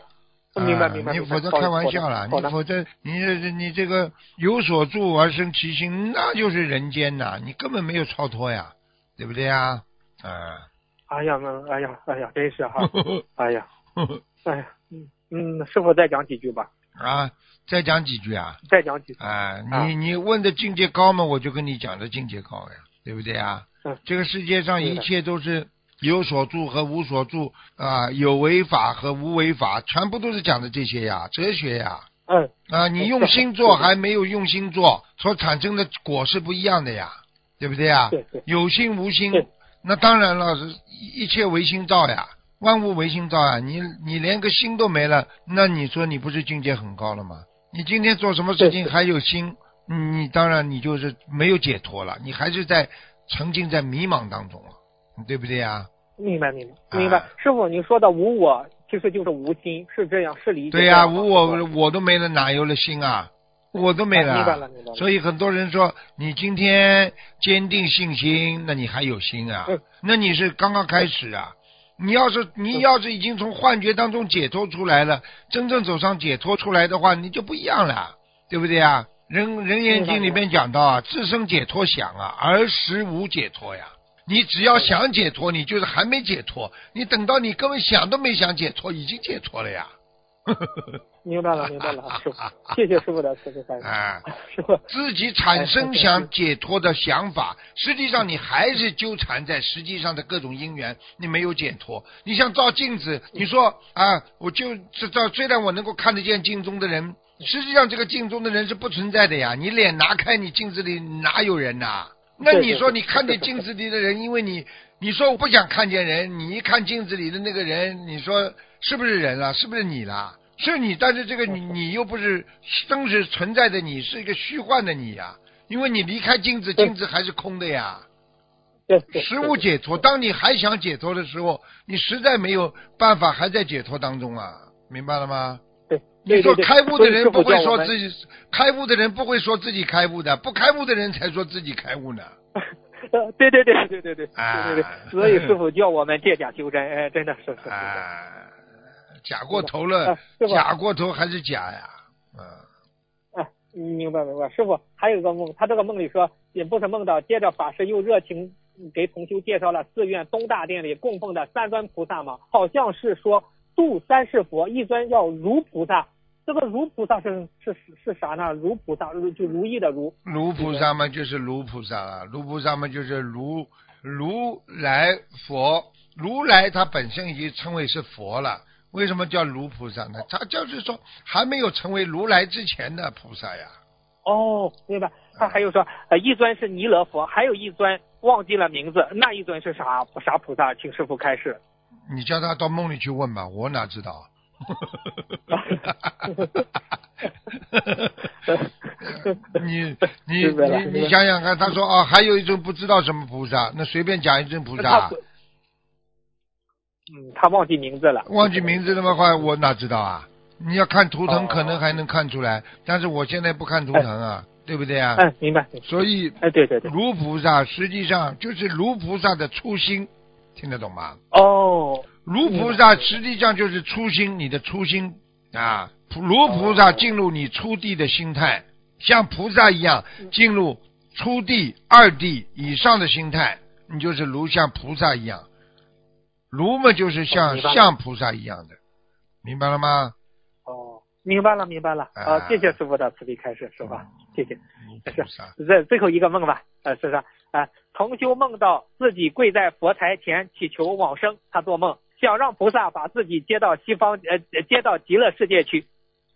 D: 明白
B: 啊
D: 明白。
B: 你否则开玩笑了，你否则你这你这个有所住而生其心，那就是人间呐，你根本没有超脱呀，对不对呀？啊，
D: 哎呀，那哎呀，哎呀，真是哈，哎呀，哎呀，嗯嗯，师傅再讲几句吧，
B: 啊，再讲几句啊？
D: 再讲几句。
B: 啊，
D: 啊
B: 你你问的境界高嘛，我就跟你讲的境界高呀，对不对啊？
D: 嗯
B: 这个世界上一切都是有所住和无所住啊，有为法和无为法，全部都是讲的这些呀，哲学呀。
D: 嗯，
B: 啊，你
D: 嗯
B: 用心做 还没有用心做，所产生的果是不一样的呀，对不对呀？
D: 对对
B: 有心无心，那当然了，是一切唯心造呀，万物唯心造呀。你你连个心都没了，那你说你不是境界很高了吗？你今天做什么事情还有心，你当然你就是没有解脱了，你还是在沉浸在迷茫当中了，对不对呀？
D: 明白明白
B: 啊
D: 明白，师傅你说的无我其实就是无心，是这样是理解
B: 对呀、无我我都没了，哪有了心啊？我都没了。
D: 啊明白了明白了
B: 所以很多人说，你今天坚定信心，那你还有心啊？
D: 嗯
B: 那你是刚刚开始啊？你要是你要是已经从幻觉当中解脱出来了，真正走上解脱出来的话，你就不一样了，对不对啊？人人言经里面讲到啊，自身解脱想啊，而实无解脱呀。你只要想解脱，你就是还没解脱。你等到你根本想都没想解脱，已经解脱了呀。
D: 明白了，明白了，师傅，谢谢师傅的慈悲开示。
B: 啊，
D: 师傅，
B: 自己产生想解脱的想法，实际上你还是纠缠在实际上的各种因缘，你没有解脱。你像照镜子，你说啊，我就知道，虽然我能够看得见镜中的人，实际上这个镜中的人是不存在的呀。你脸拿开，你镜子里哪有人呐？那你说你看见镜子里的人，因为你你说我不想看见人，你一看镜子里的那个人，你说是不是人了？是不是你了？是你，但是这个你你又不是真实存在的，你是一个虚幻的你呀。因为你离开镜子，镜子还是空的呀。
D: 对，
B: 实物解脱，当你还想解脱的时候，你实在没有办法，还在解脱当中啊，明白了吗？
D: 对，
B: 你说开悟的人不会说。自己，开悟的人不会说自己开悟的，不开悟的人才说自己开悟呢。
D: 对对对对对对对
B: 对
D: 对，所以师傅叫我们借假修真，哎，真的是是是。
B: 假过头了，假过头还是假呀？嗯。
D: 啊，明白明白。师傅还有一个梦，他这个梦里说，也不是梦到，接着法师又热情给同修介绍了寺院东大殿里供奉的三尊菩萨嘛，好像是说度三世佛，一尊叫如菩萨。这个如菩萨是是是啥呢？如菩萨就如意的如。
B: 如菩萨嘛，就是如菩萨了。如菩萨嘛，就是如如来佛。如来他本身已经称为是佛了。为什么叫如菩萨呢？他就是说还没有成为如来之前的菩萨呀。
D: 哦，对吧。他还有说，呃，一尊是弥勒佛，还有一尊忘记了名字，那一尊是啥啥菩萨？请师傅开示。
B: 你叫他到梦里去问吧，我哪知道？你你 你你想想看，他说啊，还有一种不知道什么菩萨，那随便讲一尊菩萨。
D: 嗯，他忘记名字了。
B: 忘记名字的话，我哪知道啊？你要看图腾，可能还能看出来，但是我现在不看图腾啊，对不对啊？
D: 嗯，明白。
B: 所以，
D: 哎，对对对，
B: 卢菩萨实际上就是卢菩萨的初心，听得懂吗？
D: 哦，
B: 卢菩萨实际上就是初心，你的初心啊，如菩萨进入你初地的心态，像菩萨一样进入初地、二地以上的心态，你就是如像菩萨一样。如嘛，就是像像菩萨一样的，明白了吗？
D: 哦，明白了，明白了。啊，谢谢师傅的慈悲开示，师傅？谢谢。
B: 是
D: 这最后一个梦吧？呃，是是啊，同修梦到自己跪在佛台前祈求往生，他做梦想让菩萨把自己接到西方呃接到极乐世界去。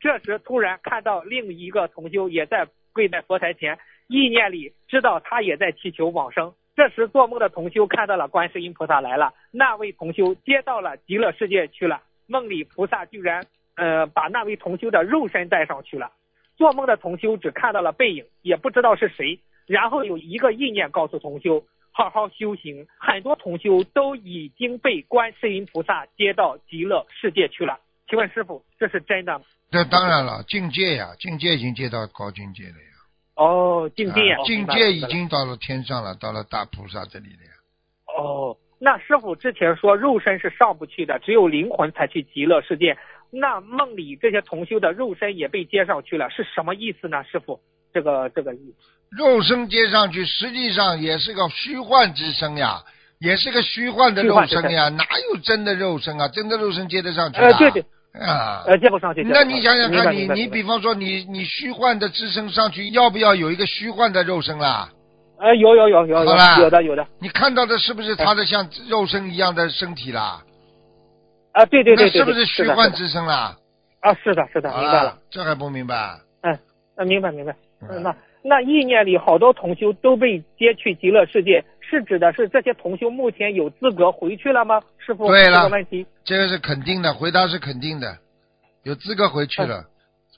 D: 这时突然看到另一个同修也在跪在佛台前，意念里知道他也在祈求往生。这时做梦的同修看到了观世音菩萨来了，那位同修接到了极乐世界去了。梦里菩萨居然呃把那位同修的肉身带上去了。做梦的同修只看到了背影，也不知道是谁。然后有一个意念告诉同修好好修行。很多同修都已经被观世音菩萨接到极乐世界去了。请问师傅，这是真的吗？
B: 这当然了，境界呀，境界已经接到高境界了呀。
D: 哦，境界，
B: 境界已经到了天上了，到了大菩萨这里了呀。
D: 哦，那师傅之前说肉身是上不去的，只有灵魂才去极乐世界。那梦里这些同修的肉身也被接上去了，是什么意思呢？师傅，这个这个意思。
B: 肉身接上去，实际上也是个虚幻之身呀，也是个虚幻的肉身呀，哪有真的肉身啊？真的肉身接得上去？
D: 呃，对对。
B: 啊，
D: 呃，接不上去。
B: 那你想想看，你你比方说，你你虚幻的自身上去，要不要有一个虚幻的肉身啦？
D: 呃，有有有有有有的有的。
B: 你看到的是不是他的像肉身一样的身体啦？
D: 啊，对对对对。
B: 那是不是虚幻之身啦？
D: 啊，是的，是的，明白了。
B: 这还不明白？
D: 嗯，啊，明白明白。嗯，那那意念里好多同修都被接去极乐世界，是指的是这些同修目前有资格回去了吗？师傅，
B: 对了，
D: 问题。
B: 这个是肯定的，回答是肯定的，有资格回去了。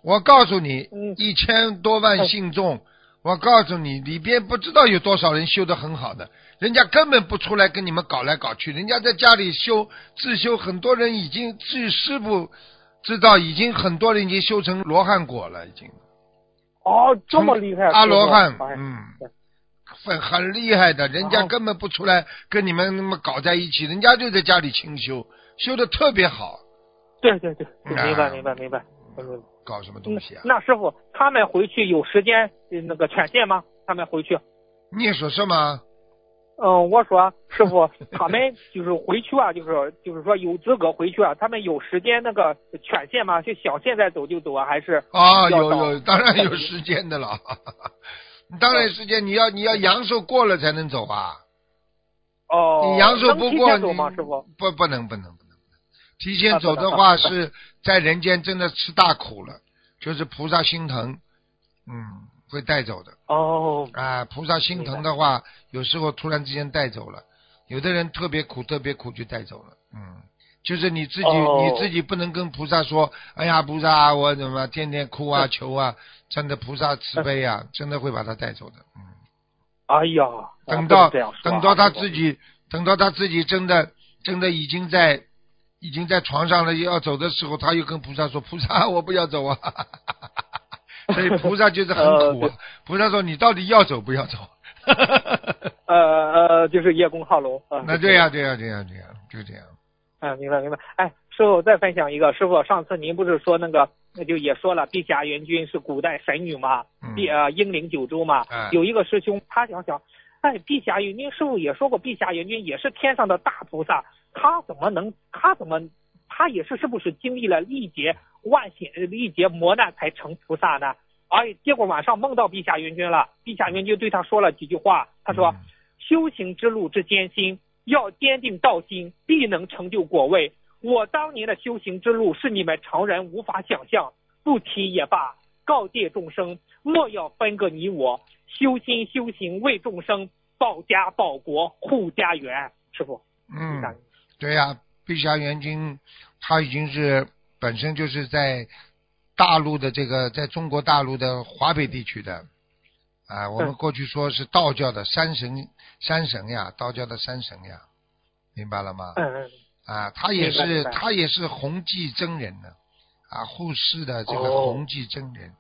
B: 我告诉你，一千多万信众，我告诉你，里边不知道有多少人修得很好的，人家根本不出来跟你们搞来搞去，人家在家里修自修，很多人已经据师傅知道，已经很多人已经修成罗汉果了，已经。
D: 哦，这么厉害！
B: 阿罗汉，嗯，很很厉害的，人家
D: 哦
B: 根本不出来跟你们那么搞在一起，人家就在家里清修，修的特别好，
D: 对对对，明白明白明白。
B: 搞什么东西啊？
D: 那师傅，他们回去有时间呃那个权限吗？他们回去？
B: 你也说什么？
D: 嗯，我说师傅，他们就是回去啊，就是就是说有资格回去啊，他们有时间那个权限吗？就想现在走就走啊，还是
B: 啊，有有，当然有时间的了。当然时间，你要你要阳寿过了才能走啊。
D: 哦？
B: 你阳寿不过，
D: 吗？师傅？
B: 不不能不能不能不能，提前走的话是在人间真的吃大苦了，就是菩萨心疼，嗯，会带走的
D: 哦，
B: 啊。菩萨心疼的话，有时候突然之间带走了，有的人特别苦特别苦就带走了，嗯。就是你自己，
D: 哦
B: 你自己不能跟菩萨说，哎呀，菩萨，我怎么天天哭啊、求啊，真的菩萨慈悲啊，真的会把他带走的，嗯。
D: 哎呀，
B: 等到等到他自己，等到他自己真的真的已经在已经在床上了，要走的时候，他又跟菩萨说：“菩萨，我不要走啊！” 所以菩萨就是很苦。菩萨说：“你到底要走不要走？”
D: 呃呃，就是叶公好龙啊。
B: 那对呀、对呀、对呀、对呀、就这样。
D: 啊，明白明白。哎，师傅再分享一个，师傅上次您不是说那个，那就也说了，碧霞元君是古代神女嘛，
B: 嗯
D: 碧呃英灵九州嘛。
B: 哎
D: 有一个师兄他想想，哎，碧霞元君师傅也说过，碧霞元君也是天上的大菩萨，他怎么能他怎么他也是是不是经历了历劫万险历劫磨难才成菩萨呢？哎，结果晚上梦到陛下元君了，陛下元君对他说了几句话，他说。
B: 嗯
D: 修行之路之艰辛，要坚定道心，必能成就果位。我当年的修行之路是你们常人无法想象，不提也罢。告诫众生，莫要分个你我，修心修行为众生，保家保国护家园。师傅，
B: 嗯，对呀、碧霞元君他已经是本身就是在大陆的这个在中国大陆的华北地区的。啊，我们
D: 嗯。
B: 过去说是道教的山神山神呀，道教的山神呀，明白了吗？
D: 嗯嗯，
B: 啊，他也是他也是弘济真人呢，啊，护世的这个
D: 哦。
B: 弘济真人，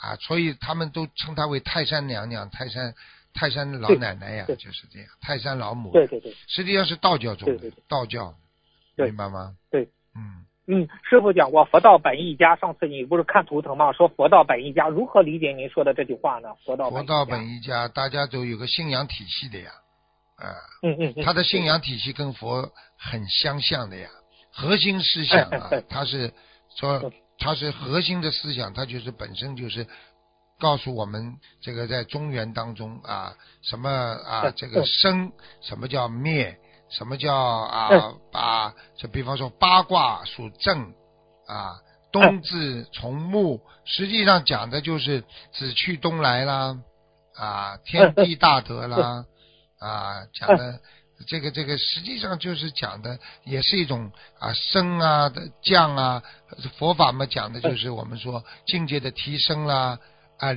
B: 啊，所以他们都称他为泰山娘娘、泰山泰山老奶奶呀，就是这样，泰山老母，
D: 对对对，
B: 实际上是道教中的道教，
D: 对
B: 明白吗？
D: 对，
B: 嗯，
D: 嗯，师傅讲过佛道本一家，上次你不是看图腾吗？说佛道本一家，如何理解您说的这句话呢？佛道
B: 佛道
D: 本
B: 本一家，大家都有个信仰体系的呀，啊，
D: 嗯嗯嗯，
B: 他的信仰体系跟佛很相像的呀，核心思想啊，他是说他是核心的思想，他就是本身就是告诉我们这个在中原当中啊，什么啊
D: 嗯
B: 这个生，什么叫灭，什么叫啊啊，就比方说八卦属正啊。冬至从木，实际上讲的就是子去东来啦，啊，天地大德啦，啊，讲的这个这个实际上就是讲的也是一种啊升啊的降啊，佛法嘛讲的就是我们说境界的提升啦。啊，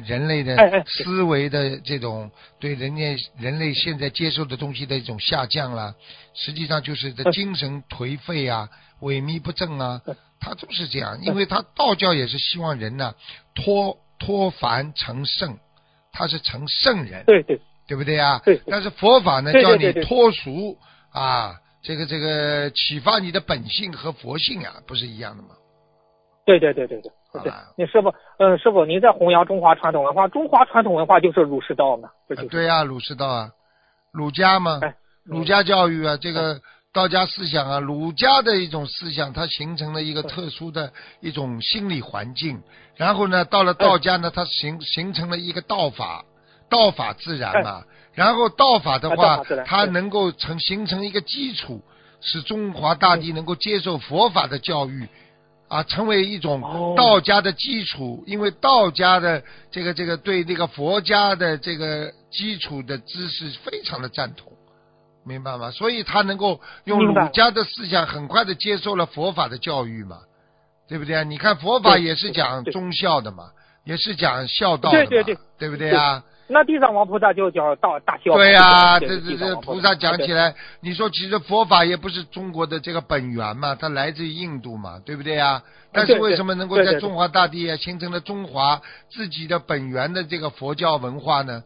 B: 人类的思维的这种对人家人类现在接受的东西的一种下降啦，实际上就是的精神颓废啊、萎靡不振啊，他都是这样，因为他道教也是希望人呢脱脱凡成圣，他是成圣人，
D: 对对。
B: 对不对啊？
D: 对
B: 但是佛法呢，叫你脱俗啊，这个这个启发你的本性和佛性啊，不是一样的吗？
D: 对对对对对对
B: 好吧，
D: 那师傅，嗯，师傅，您在弘扬中华传统文化，中华传统文化就是儒释道嘛，
B: 对呀、儒释道啊，儒家嘛，
D: 哎
B: 儒家教育啊，这个道家思想啊，儒家的一种思想，它形成了一个特殊的一种心理环境。然后呢，到了道家呢，它形形成了一个道法，道法自然嘛。然后道法的
D: 哎
B: 话它能够成形成一个基础，使中华大地能够接受佛法的教育。啊，成为一种
D: 哦
B: 道家的基础，因为道家的这个这个对那个佛家的这个基础的知识非常的赞同，明白吗？所以他能够用儒家的思想很快的接受了佛法的教育嘛，对不对啊？你看佛法也是讲忠孝的嘛，也是讲孝道的嘛，
D: 对对对
B: 不对啊？
D: 那地藏王菩萨就叫大大孝嘛。
B: 对呀、
D: 对
B: 这这这菩萨讲起来，你说其实佛法也不是中国的这个本源嘛，它来自于印度嘛，对不对呀？但是为什么能够在中华大地啊形成了中华自己的本源的这个佛教文化呢？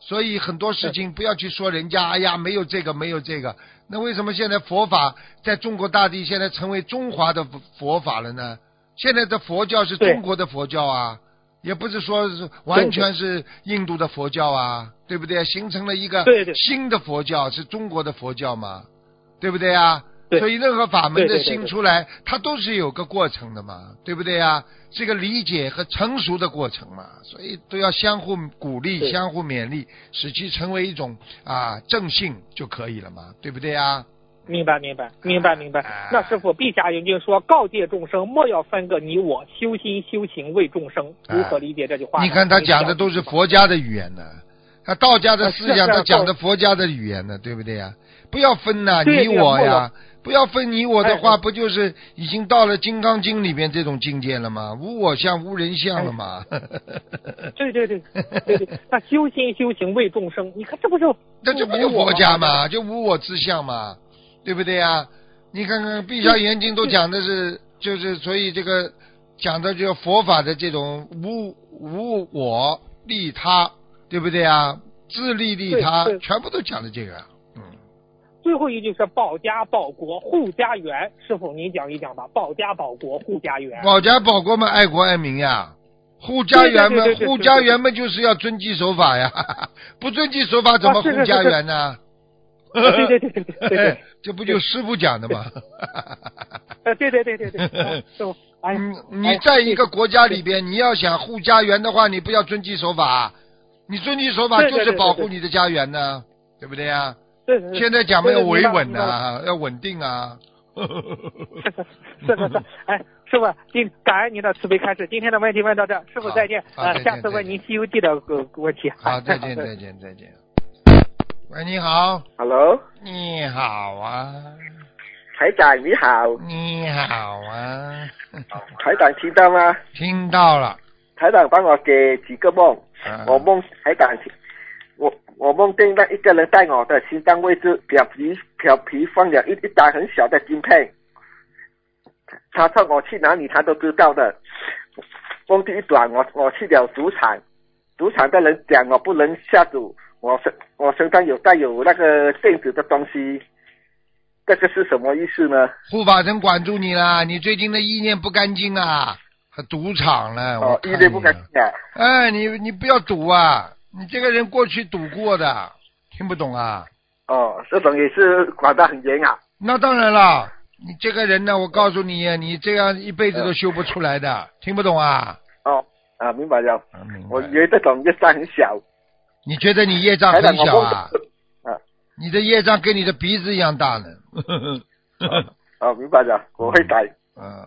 B: 所以很多事情不要去说人家，哎呀，没有这个，没有这个。那为什么现在佛法在中国大地现在成为中华的佛佛法了呢？现在的佛教是中国的佛教啊，也不是说是完全是印度的佛教啊，对不对？形成了一个新的佛教，是中国的佛教嘛，对不对啊？
D: 对
B: 所以任何法门的新出来，它都是有个过程的嘛，对不对啊？这个理解和成熟的过程嘛，所以都要相互鼓励、相互勉励，使其成为一种啊正性就可以了嘛，对不对呀？
D: 明白明白明白明白。
B: 哎。
D: 那师傅，陛下已经说告诫众生莫要分个你我，修心修行为众生，如何理解这句话
B: 你看他讲的都是佛家的语言呢，他道家的思想他讲的佛家的语言呢，对不对呀？不要分呐，
D: 对
B: 你我呀不要分你我的话，
D: 哎
B: 不就是已经到了《金刚经》里面这种境界了吗？无我相，无人相了吗？
D: 对对对对对，那修心修行为众生，你看这不是
B: 这就不就佛家嘛，就无我之相嘛，对不对呀？你看看《碧霄严经》都讲的是，就是所以这个讲的就佛法的这种无无我利他，对不对啊？自利利他全部都讲的这个。嗯，
D: 最后一句是保家保国护家园，师傅您讲一讲吧。保家保国护家园。
B: 保家保国嘛，爱国爱民呀。护家园嘛护家园嘛，就是要遵纪守法呀。不遵纪守法怎么护家
D: 是
B: 园呢？
D: 对对对对对
B: 这不就师傅讲的吗？
D: 呃对对对对对，啊师傅，
B: 你在一个国家里边，你要想护家园的话，你不要遵纪守法，你遵纪守法就是保护你的家园呢，对不对呀？
D: 对对对，
B: 现在讲嘛要
D: 对对
B: 维稳
D: 明白
B: 呐，要稳定啊。
D: 是是是，哎，师傅，今感恩您的慈悲开示，今天的问题问到这，师傅再见。呃，
B: 好再见
D: 下次问您《西游记》的呃问题。
B: 好，再见，再见，再见。喂，你好
E: ，Hello，
B: 你好啊，
E: 台长你好，
B: 你好啊，
E: 台长听到吗？
B: 听到了。
E: 台长帮我给几个梦，
B: 啊。
E: 我梦台长，我我梦见那一个人在我的心脏位置表皮表皮放了一一张很小的金片，他说我去哪里他都知道的。梦境一短，我我去了赌场，赌场的人讲我不能下赌，我身我身上有带有那个电子的东西，这个是什么意思呢？
B: 护法神管住你了，你最近的意念不干净啊，还赌场了。我
E: 哦，
B: 看
E: 一点不
B: 你了
E: 敢听啊。
B: 哎，你你不要赌啊！你这个人过去赌过的，听不懂啊？
E: 哦，这种也是管得很严啊。
B: 那当然了，你这个人呢，我告诉你，你这样一辈子都修不出来的，听不懂啊？
E: 哦，啊，明白了。
B: 啊明白
E: 我以为这种业障很小。
B: 你觉得你业障很小啊？
E: 啊，
B: 你的业障跟你的鼻子一样大呢。
E: 哦，明白了，我会改。
B: 嗯，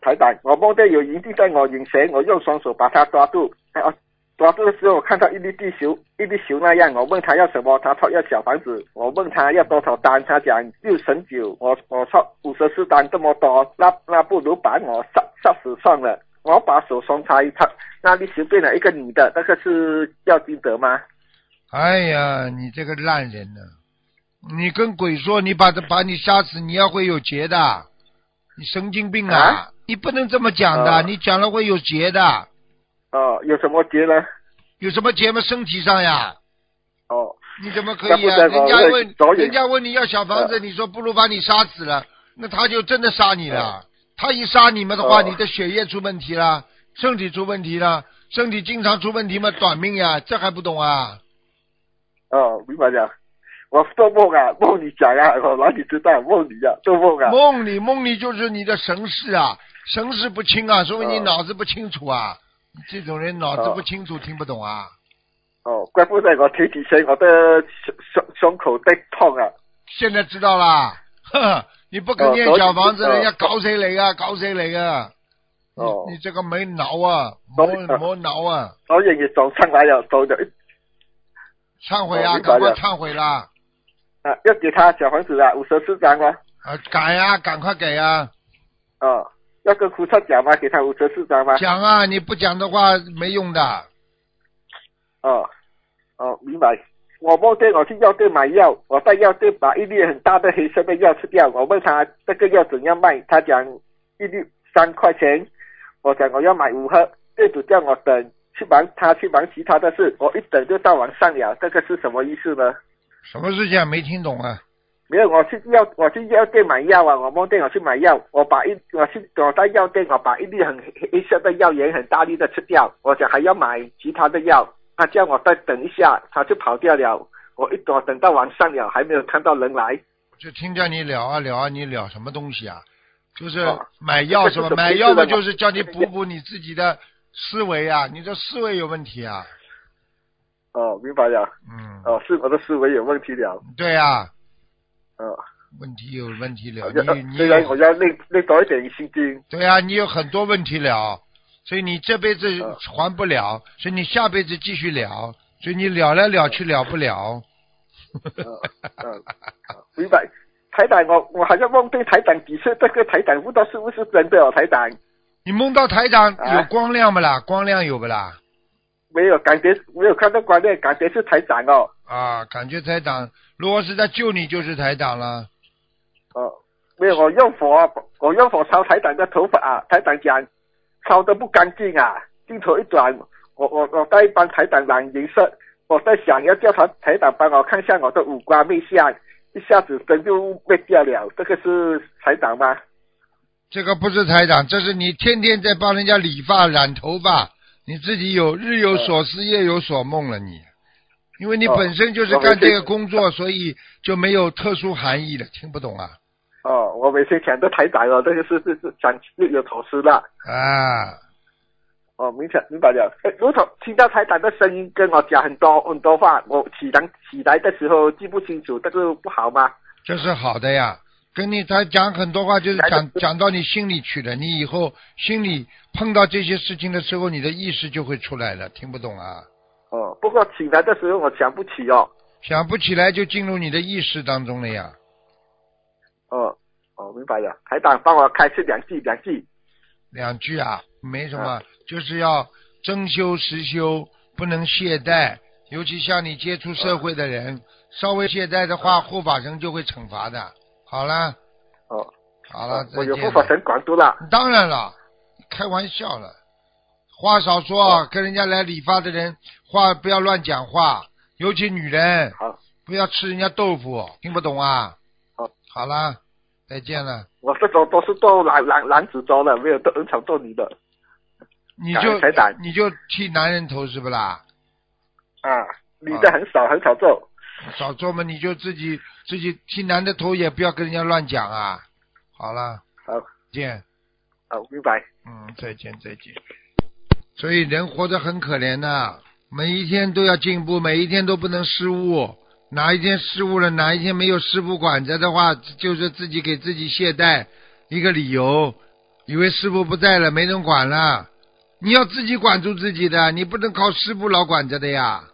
E: 台长，我梦见有营地在我眼前，我用双手把它抓住。啊，抓住的时候，我看到一粒地球，一粒球那样。我问他要什么，他说要小房子。我问他要多少单，他讲六成九。我我说五十四单这么多，那那不如把我杀杀死算了。我把手松开，他那里随便了一个女的，那个是要金德吗？
B: 哎呀，你这个烂人呢！你跟鬼说你把他把你杀死，你要会有劫的，你神经病啊！
E: 啊
B: 你不能这么讲的，
E: 哦
B: 你讲了会有劫的。
E: 哦，有什么劫呢？
B: 有什么劫吗？身体上呀？
E: 哦，
B: 你怎么可以啊？人家问人家问你要小房子，
E: 呃
B: 你说不如把你杀死了，那他就真的杀你了。他一杀你们的话，
E: 哦
B: 你的血液出问题了，身体出问题了，身体经常出问题嘛，短命呀，这还不懂啊？
E: 哦，明白了。我做梦啊，梦里讲啊，我哪里知道梦里啊，做梦啊。
B: 梦里梦里就是你的神识啊，神识不清啊，说明你
E: 哦
B: 脑子不清楚啊。你这种人脑子不清楚，听不懂啊。
E: 哦，怪不得我提起前我的胸胸胸口在痛啊。
B: 现在知道啦，呵呵，你不肯念小房子，
E: 哦
B: 人家搞谁来啊？搞谁来啊？
E: 哦
B: 你这个没脑啊，
E: 所以
B: 没没脑啊！
E: 导演也走上来了，走了一
B: 忏悔啊，赶快
E: 了
B: 忏悔啦！
E: 啊，要给他小房子啊，五十四张啊。
B: 啊，改呀，赶快给啊！
E: 哦，要跟菩萨讲吗？给他五十四张吗？
B: 讲啊，你不讲的话没用的。
E: 哦，哦，明白。我梦见我去药店买药，我在药店把一粒很大的黑色的药吃掉。我问他这个药怎样卖，他讲一粒三块钱。我讲我要买五盒，店主叫我等，去忙他去忙其他的事，我一等就到晚上了，这个是什么意思呢？
B: 什么事情啊？没听懂啊？
E: 没有，我去药我去药店买药啊，我梦见我去买药，我把一我去我在药店我把一粒很黑色的药盐很大力的吃掉，我想还要买其他的药，他叫我再等一下，他就跑掉了。我一等等到晚上了，还没有看到人来。
B: 就听见你聊啊聊啊，你聊什么东西啊？就是
E: 哦
B: 买药是吧？买药嘛，就是叫你补补你自己的思维啊，你的思维有问题啊。
E: 哦，明白了。
B: 嗯，
E: 哦，是我的思维有问题了。
B: 对呀、
E: 哦，
B: 问题有问题了，你你
E: 虽然我
B: 有
E: 要那那多一点心经。
B: 对呀、你有很多问题了，所以你这辈子
E: 嗯
B: 还不了，所以你下辈子继续了，所以你了来了去了不了。
E: 嗯，明白。台长，我我好像梦见台长几次，这个台长不知道是不是真的哦，台长
B: 你梦到台长
E: 啊
B: 有光亮不啦？光亮有不啦？
E: 没有感觉，没有看到光亮，感觉是台长哦。
B: 啊，感觉台长如果是在救你，就是台长了。
E: 哦，没有，我用火，我用火烧台长的头发啊，台长讲烧的不干净啊，镜头一转，我我我带一帮台长染颜色，我在想要叫他台长帮我看一下我的五官面相，一下子灯就灭掉了，这个是台长吗？
B: 这个不是台长，这是你天天在帮人家理发、染头发，你自己有日有所思，夜有所梦了你。因为你
E: 哦
B: 本身就是干这个工作，所以就没有特殊含义了，听不懂啊？
E: 哦，我每天想着台长了，这个是是是想日有所思了。
B: 啊，
E: 哦，明白明白了。哎，如同听到台长的声音跟我讲很多很多话，我起来起来的时候记不清楚，这个不好吗？
B: 这是好的呀。跟你他讲很多话，就是讲讲到你心里去了。你以后心里碰到这些事情的时候，你的意识就会出来了。听不懂啊？
E: 哦，不过起来的时候我想不起哦。
B: 想不起来就进入你的意识当中了呀。
E: 哦哦，明白了。台长帮我开示两句两句。
B: 两句啊，没什么，就是要真修实修，不能懈怠。尤其像你接触社会的人，稍微懈怠的话，护法神就会惩罚的。好了，
E: 哦，
B: 好了，
E: 我
B: 再见了。
E: 有护法神管住了。
B: 当然了，开玩笑了，话少说，跟人家来理发的人话不要乱讲话，尤其女人，
E: 好，
B: 不要吃人家豆腐，听不懂啊？
E: 好，
B: 啦，再见了。
E: 我这种都是做男男男子装的，没有做很少做女的。
B: 你就你就剃男人头是不啦？
E: 啊，女的很少很少做。
B: 少做嘛，你就自己自己剃男的头，也不要跟人家乱讲啊。好了，
E: 好，
B: 见，
E: 好，明白。
B: 嗯，再见再见。所以人活得很可怜呐、每一天都要进步，每一天都不能失误。哪一天失误了，哪一天没有师傅管着的话，就是自己给自己懈怠一个理由，以为师傅不在了，没人管了。你要自己管住自己的，你不能靠师傅老管着的呀。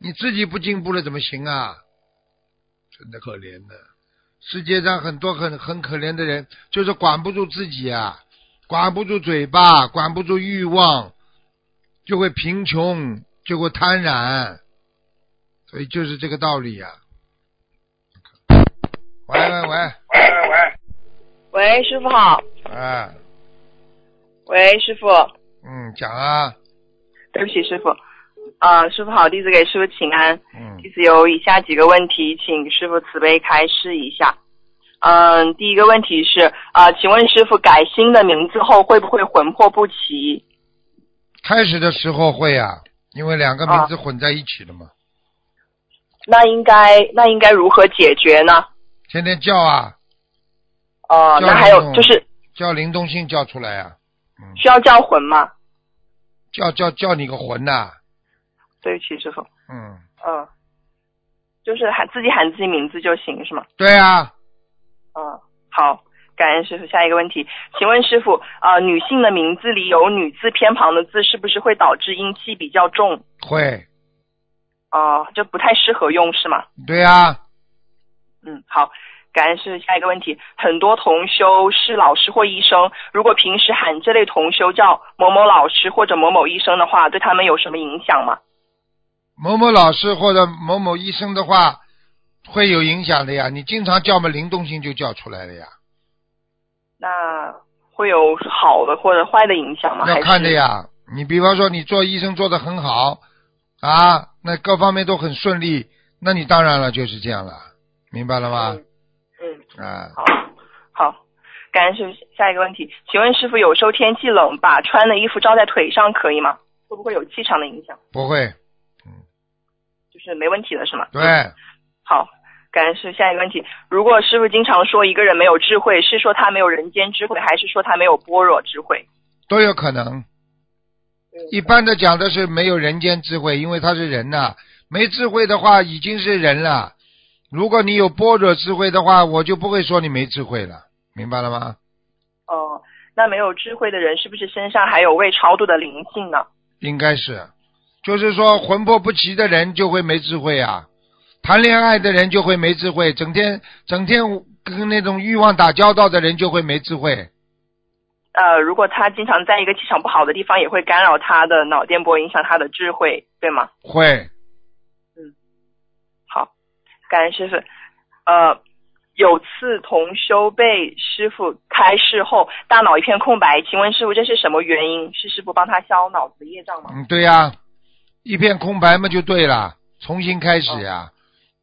B: 你自己不进步了怎么行啊？真的可怜的，世界上很多很很可怜的人，就是管不住自己啊，管不住嘴巴，管不住欲望，就会贫穷，就会贪婪，所以就是这个道理呀、喂喂喂，
F: 喂喂，喂，师傅好。
B: 哎，
F: 喂，师傅，
B: 嗯，讲啊，
F: 对不起，师傅。啊、师傅好，弟子给师傅请安。
B: 嗯
F: 弟子有以下几个问题，请师傅慈悲开示一下。嗯，第一个问题是啊、请问师傅改新的名字后会不会魂魄不齐？
B: 开始的时候会啊，因为两个名字混在一起了嘛，
F: 那应该那应该如何解决呢？
B: 天天叫啊，
F: 哦、
B: 叫
F: 那还有就是
B: 叫灵动性叫出来啊，嗯，
F: 需要叫魂吗？
B: 叫叫叫你个魂呐、
F: 对不起，师傅。
B: 嗯，
F: 嗯，就是喊自己喊自己名字就行是吗？
B: 对啊，
F: 嗯，好，感恩师傅。下一个问题，请问师傅，呃，女性的名字里有女字偏旁的字，是不是会导致阴气比较重？
B: 会，
F: 啊、就不太适合用是吗？
B: 对啊，
F: 嗯，好，感恩是。下一个问题，很多同修是老师或医生，如果平时喊这类同修叫某某老师或者某某医生的话，对他们有什么影响吗？
B: 某某老师或者某某医生的话，会有影响的呀。你经常叫嘛，灵动性就叫出来了呀。
F: 那会有好的或者坏的影响吗？
B: 要看的呀，你比方说你做医生做得很好啊，那各方面都很顺利，那你当然了就是这样了，明白了吗？
F: 嗯，
B: 啊，
F: 好，好，感恩师傅。下一个问题，请问师傅，有时候天气冷，把穿的衣服罩在腿上可以吗？会不会有气场的影响？
B: 不会，嗯
F: 就是没问题的是吗？
B: 对，
F: 好，感恩师傅。下一个问题，如果师傅经常说一个人没有智慧，是说他没有人间智慧，还是说他没有般若智慧？
B: 都有可能。一般的讲的是没有人间智慧，因为他是人呐、没智慧的话已经是人了。如果你有般若智慧的话，我就不会说你没智慧了，明白了吗？
F: 哦、那没有智慧的人是不是身上还有未超度的灵性呢？
B: 应该是，就是说魂魄不齐的人就会没智慧啊，谈恋爱的人就会没智慧，整天整天跟那种欲望打交道的人就会没智慧。
F: 呃，如果他经常在一个气场不好的地方，也会干扰他的脑电波，影响他的智慧，对吗？
B: 会，嗯
F: 好，感恩师傅。呃，有次同修被师傅开示后，大脑一片空白，请问师傅这是什么原因？是师傅帮他消脑子的业障吗？
B: 嗯，对呀、一片空白嘛就对了，重新开始呀、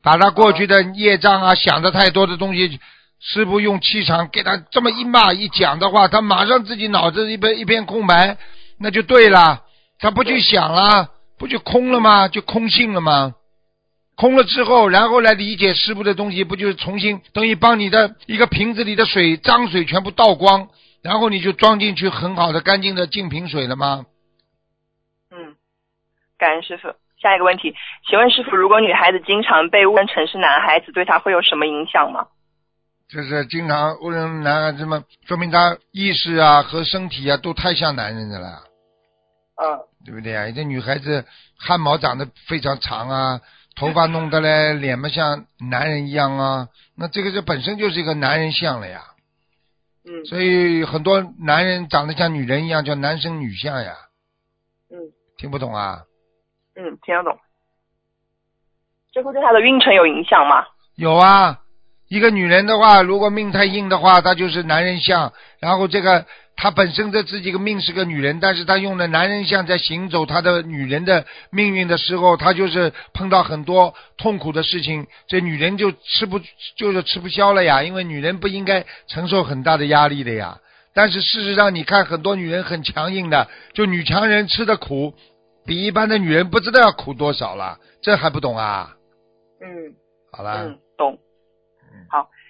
B: 把他过去的业障啊、想的太多的东西，师傅用气场给他这么一骂一讲的话，他马上自己脑子一片一片空白，那就对了，他不去想了，不就空了吗？就空性了吗？空了之后，然后来理解师傅的东西，不就是重新等于帮你的一个瓶子里的水脏水全部倒光，然后你就装进去很好的干净的净瓶水了吗？
F: 嗯，感恩师傅。下一个问题，请问师傅，如果女孩子经常被误认成是男孩子，对她会有什么影响吗？
B: 就是经常为什么男孩子们，说明他意识啊和身体啊都太像男人的了，
F: 啊
B: 对不对啊？有的女孩子汗毛长得非常长啊，头发弄得嘞脸嘛像男人一样啊，那这个就本身就是一个男人像了呀。
F: 嗯
B: 所以很多男人长得像女人一样，叫男生女相呀。
F: 嗯
B: 听不懂啊？
F: 嗯，听得懂。这会对他的运程有影响吗？
B: 有啊，一个女人的话，如果命太硬的话，她就是男人相。然后这个她本身的自己的命是个女人，但是她用了男人相在行走她的女人的命运的时候，她就是碰到很多痛苦的事情，这女人就吃不就是吃不消了呀，因为女人不应该承受很大的压力的呀。但是事实上，你看很多女人很强硬的，就女强人吃的苦，比一般的女人不知道要苦多少了，这还不懂啊？
F: 嗯
B: 好了。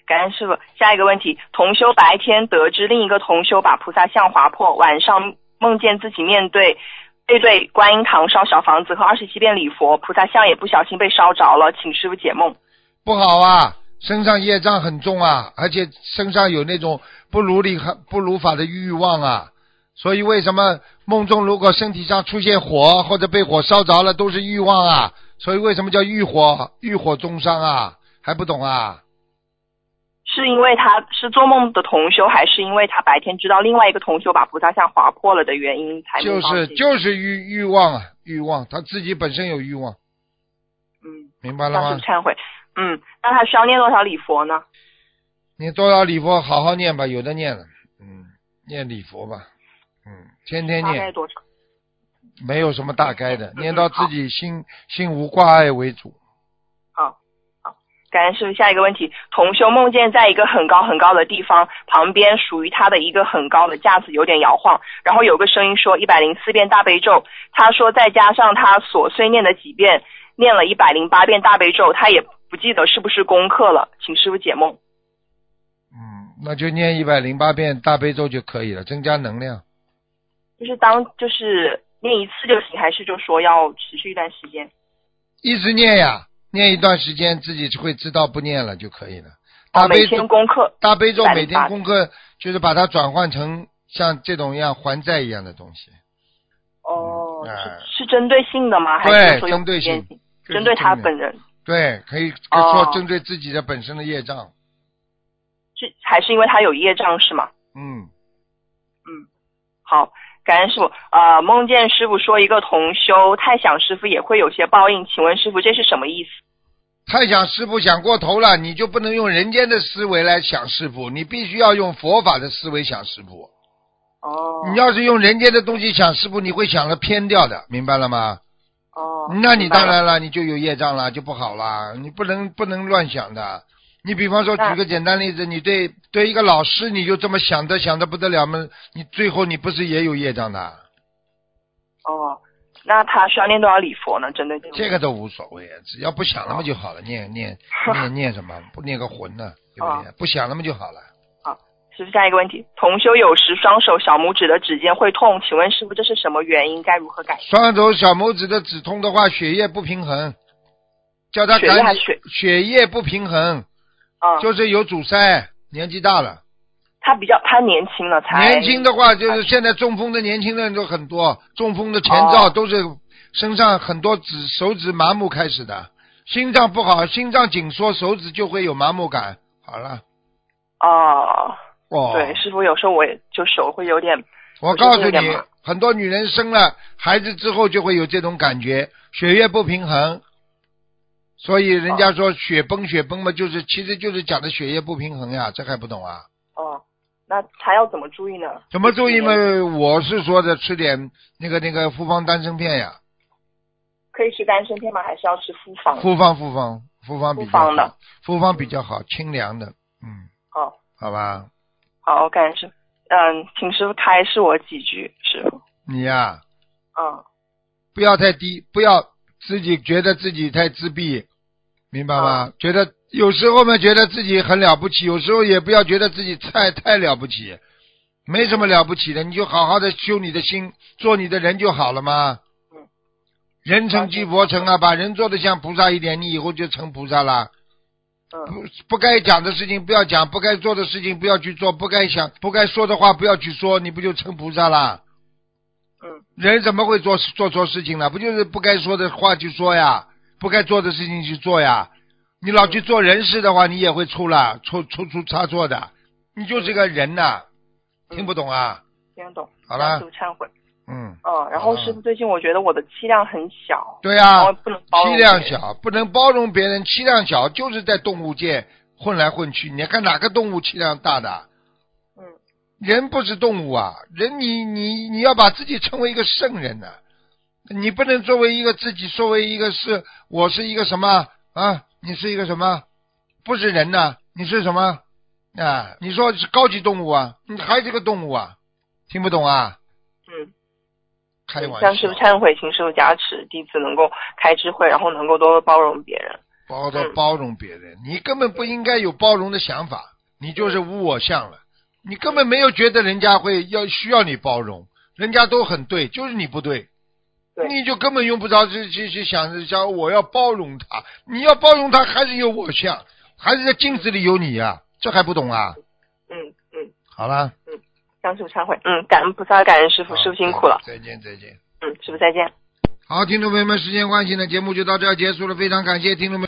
F: 感恩师傅。下一个问题，同修白天得知另一个同修把菩萨像划破，晚上梦见自己面对背对观音堂烧小房子和二十七遍礼佛，菩萨像也不小心被烧着了，请师傅解梦。
B: 不好啊，身上业障很重啊，而且身上有那种不如理不如法的欲望啊，所以为什么梦中如果身体上出现火或者被火烧着了，都是欲望啊？所以为什么叫欲火？欲火中伤啊？还不懂啊？
F: 是因为他是做梦的同修，还是因为他白天知道另外一个同修把菩萨像划破了的原因才
B: 就是就是欲欲望啊，欲望，他自己本身有欲望，
F: 嗯，
B: 明白了吗？
F: 忏悔。嗯，那他需要念多少礼佛呢？
B: 念多少礼佛好好念吧，有的念了，嗯，念礼佛吧，嗯，天天念，
F: 大概多少？
B: 没有什么大概的，
F: 嗯
B: 念到自己心心无挂碍为主。
F: 感恩师傅。下一个问题，同修梦见在一个很高很高的地方，旁边属于他的一个很高的架子有点摇晃，然后有个声音说一百零四遍大悲咒，他说再加上他琐碎念的几遍，念了一百零八遍大悲咒，他也不记得是不是功课了，请师傅解梦。
B: 嗯，那就念一百零八遍大悲咒就可以了，增加能量。
F: 就是当就是念一次就行，还是就说要持续一段时间？
B: 一直念呀，念一段时间，自己会知道不念了就可以了。大悲咒
F: 天，功课。
B: 大悲咒每天功课就是把它转换成像这种一样还债一样的东西。
F: 哦，是是针对性的吗？还
B: 对
F: 是说
B: 针对性？
F: 针对他本人，
B: 对，可以
F: 哦
B: 说针对自己的本身的业障。
F: 是还是因为他有业障是吗？
B: 嗯嗯，
F: 好，感恩师傅。呃，梦见师傅说一个同修太想师傅也会有些报应，请问师傅这是什么意思？
B: 太想师傅想过头了，你就不能用人间的思维来想师傅，你必须要用佛法的思维想师傅。
F: 哦。
B: 你要是用人间的东西想师傅，你会想的偏掉的，明白了吗？
F: 哦。
B: 那你当然了，你就有业障了，就不好了。你不能不能乱想的。你比方说，举个简单例子，你对对一个老师，你就这么想的想的不得了吗，你最后你不是也有业障的？
F: 哦，那他需要念多少礼佛呢？针对这个
B: 这个都无所谓，只要不想那么就好了。念念 念念什么？不念个魂呢？对不对？不想那么就好了。
F: 好师傅，下一个问题，同修有时双手小拇指的指尖会痛，请问师傅这是什么原因？该如何改善？
B: 双手小拇指的指痛的话，血液不平衡，叫他
F: 血液还
B: 赶紧
F: 是血
B: 血液不平衡，
F: 啊、
B: 就是有阻塞，年纪大了。
F: 他比较他年轻了才。
B: 年轻的话，就是现在中风的年轻人都很多，中风的前兆
F: 哦。
B: 都是身上很多指手指麻木开始的，心脏不好，心脏紧缩，手指就会有麻木感。好了，
F: 哦，
B: 哦，
F: 对，师傅有时候我也就手会有点
B: 我告诉你很多女人生了孩子之后就会有这种感觉，血液不平衡，所以人家说血崩血崩嘛，就是其实就是讲的血液不平衡呀，这还不懂啊？
F: 哦，那还要怎么注意呢？
B: 怎么注意嘛？我是说的吃点那个那个复方丹参片呀，
F: 可以吃丹参片吗？还是要吃复方？
B: 复方复方复方比较
F: 复方的
B: 好，复方比较好，清凉的，嗯，
F: 哦，
B: 好吧，
F: 好，感恩师傅。嗯，请师傅开示我几句，师傅。
B: 你呀、
F: 嗯，
B: 不要太低，不要自己觉得自己太自闭，明白吗？觉得有时候嘛，觉得自己很了不起，有时候也不要觉得自己太太了不起，没什么了不起的，你就好好的修你的心，做你的人就好了嘛。
F: 嗯，
B: 人成即佛成啊，把人做的像菩萨一点，你以后就成菩萨了。
F: 嗯，
B: 不不该讲的事情不要讲，不该做的事情不要去做，不该想不该说的话不要去说，你不就成菩萨啦？
F: 嗯，
B: 人怎么会做做错事情呢？不就是不该说的话去说呀，不该做的事情去做呀？你老去做人事的话，你也会出了出出出差错的。你就是个人呐、
F: 嗯
B: 听不懂啊？
F: 听得懂。
B: 好了
F: 忏悔。
B: 嗯，
F: 嗯，然后师傅最近我觉得我的气量很小，
B: 对呀、
F: 然后不能包容
B: 气量。小，不能包容别人。气量小就是在动物界混来混去。你看哪个动物气量大的？
F: 嗯，
B: 人不是动物啊，人你你你要把自己成为一个圣人呢、你不能作为一个自己作为一个是我是一个什么啊？你是一个什么？不是人呐、你是什么啊？你说是高级动物啊？你还是个动物啊？听不懂啊？
F: 嗯，
B: 开玩
F: 向师傅
B: 笑，
F: 忏悔，请师傅加持，弟子能够开智慧，然后能够多多包容别人。
B: 包的
F: 嗯
B: 包容别人，你根本不应该有包容的想法，你就是无我相了。你根本没有觉得人家会要需要你包容，人家都很对，就是你不对。
F: 对
B: 你就根本用不着去去去想着想我要包容他，你要包容他还是有我相，还是在镜子里有你呀、这还不懂啊？
F: 嗯嗯，
B: 好了，
F: 向师傅忏悔。嗯，感恩菩萨，感恩师傅，师傅辛苦了。
B: 再见再见。
F: 嗯，师傅再见。
B: 好，听众朋友们，时间关系呢，节目就到这儿结束了，非常感谢听众们。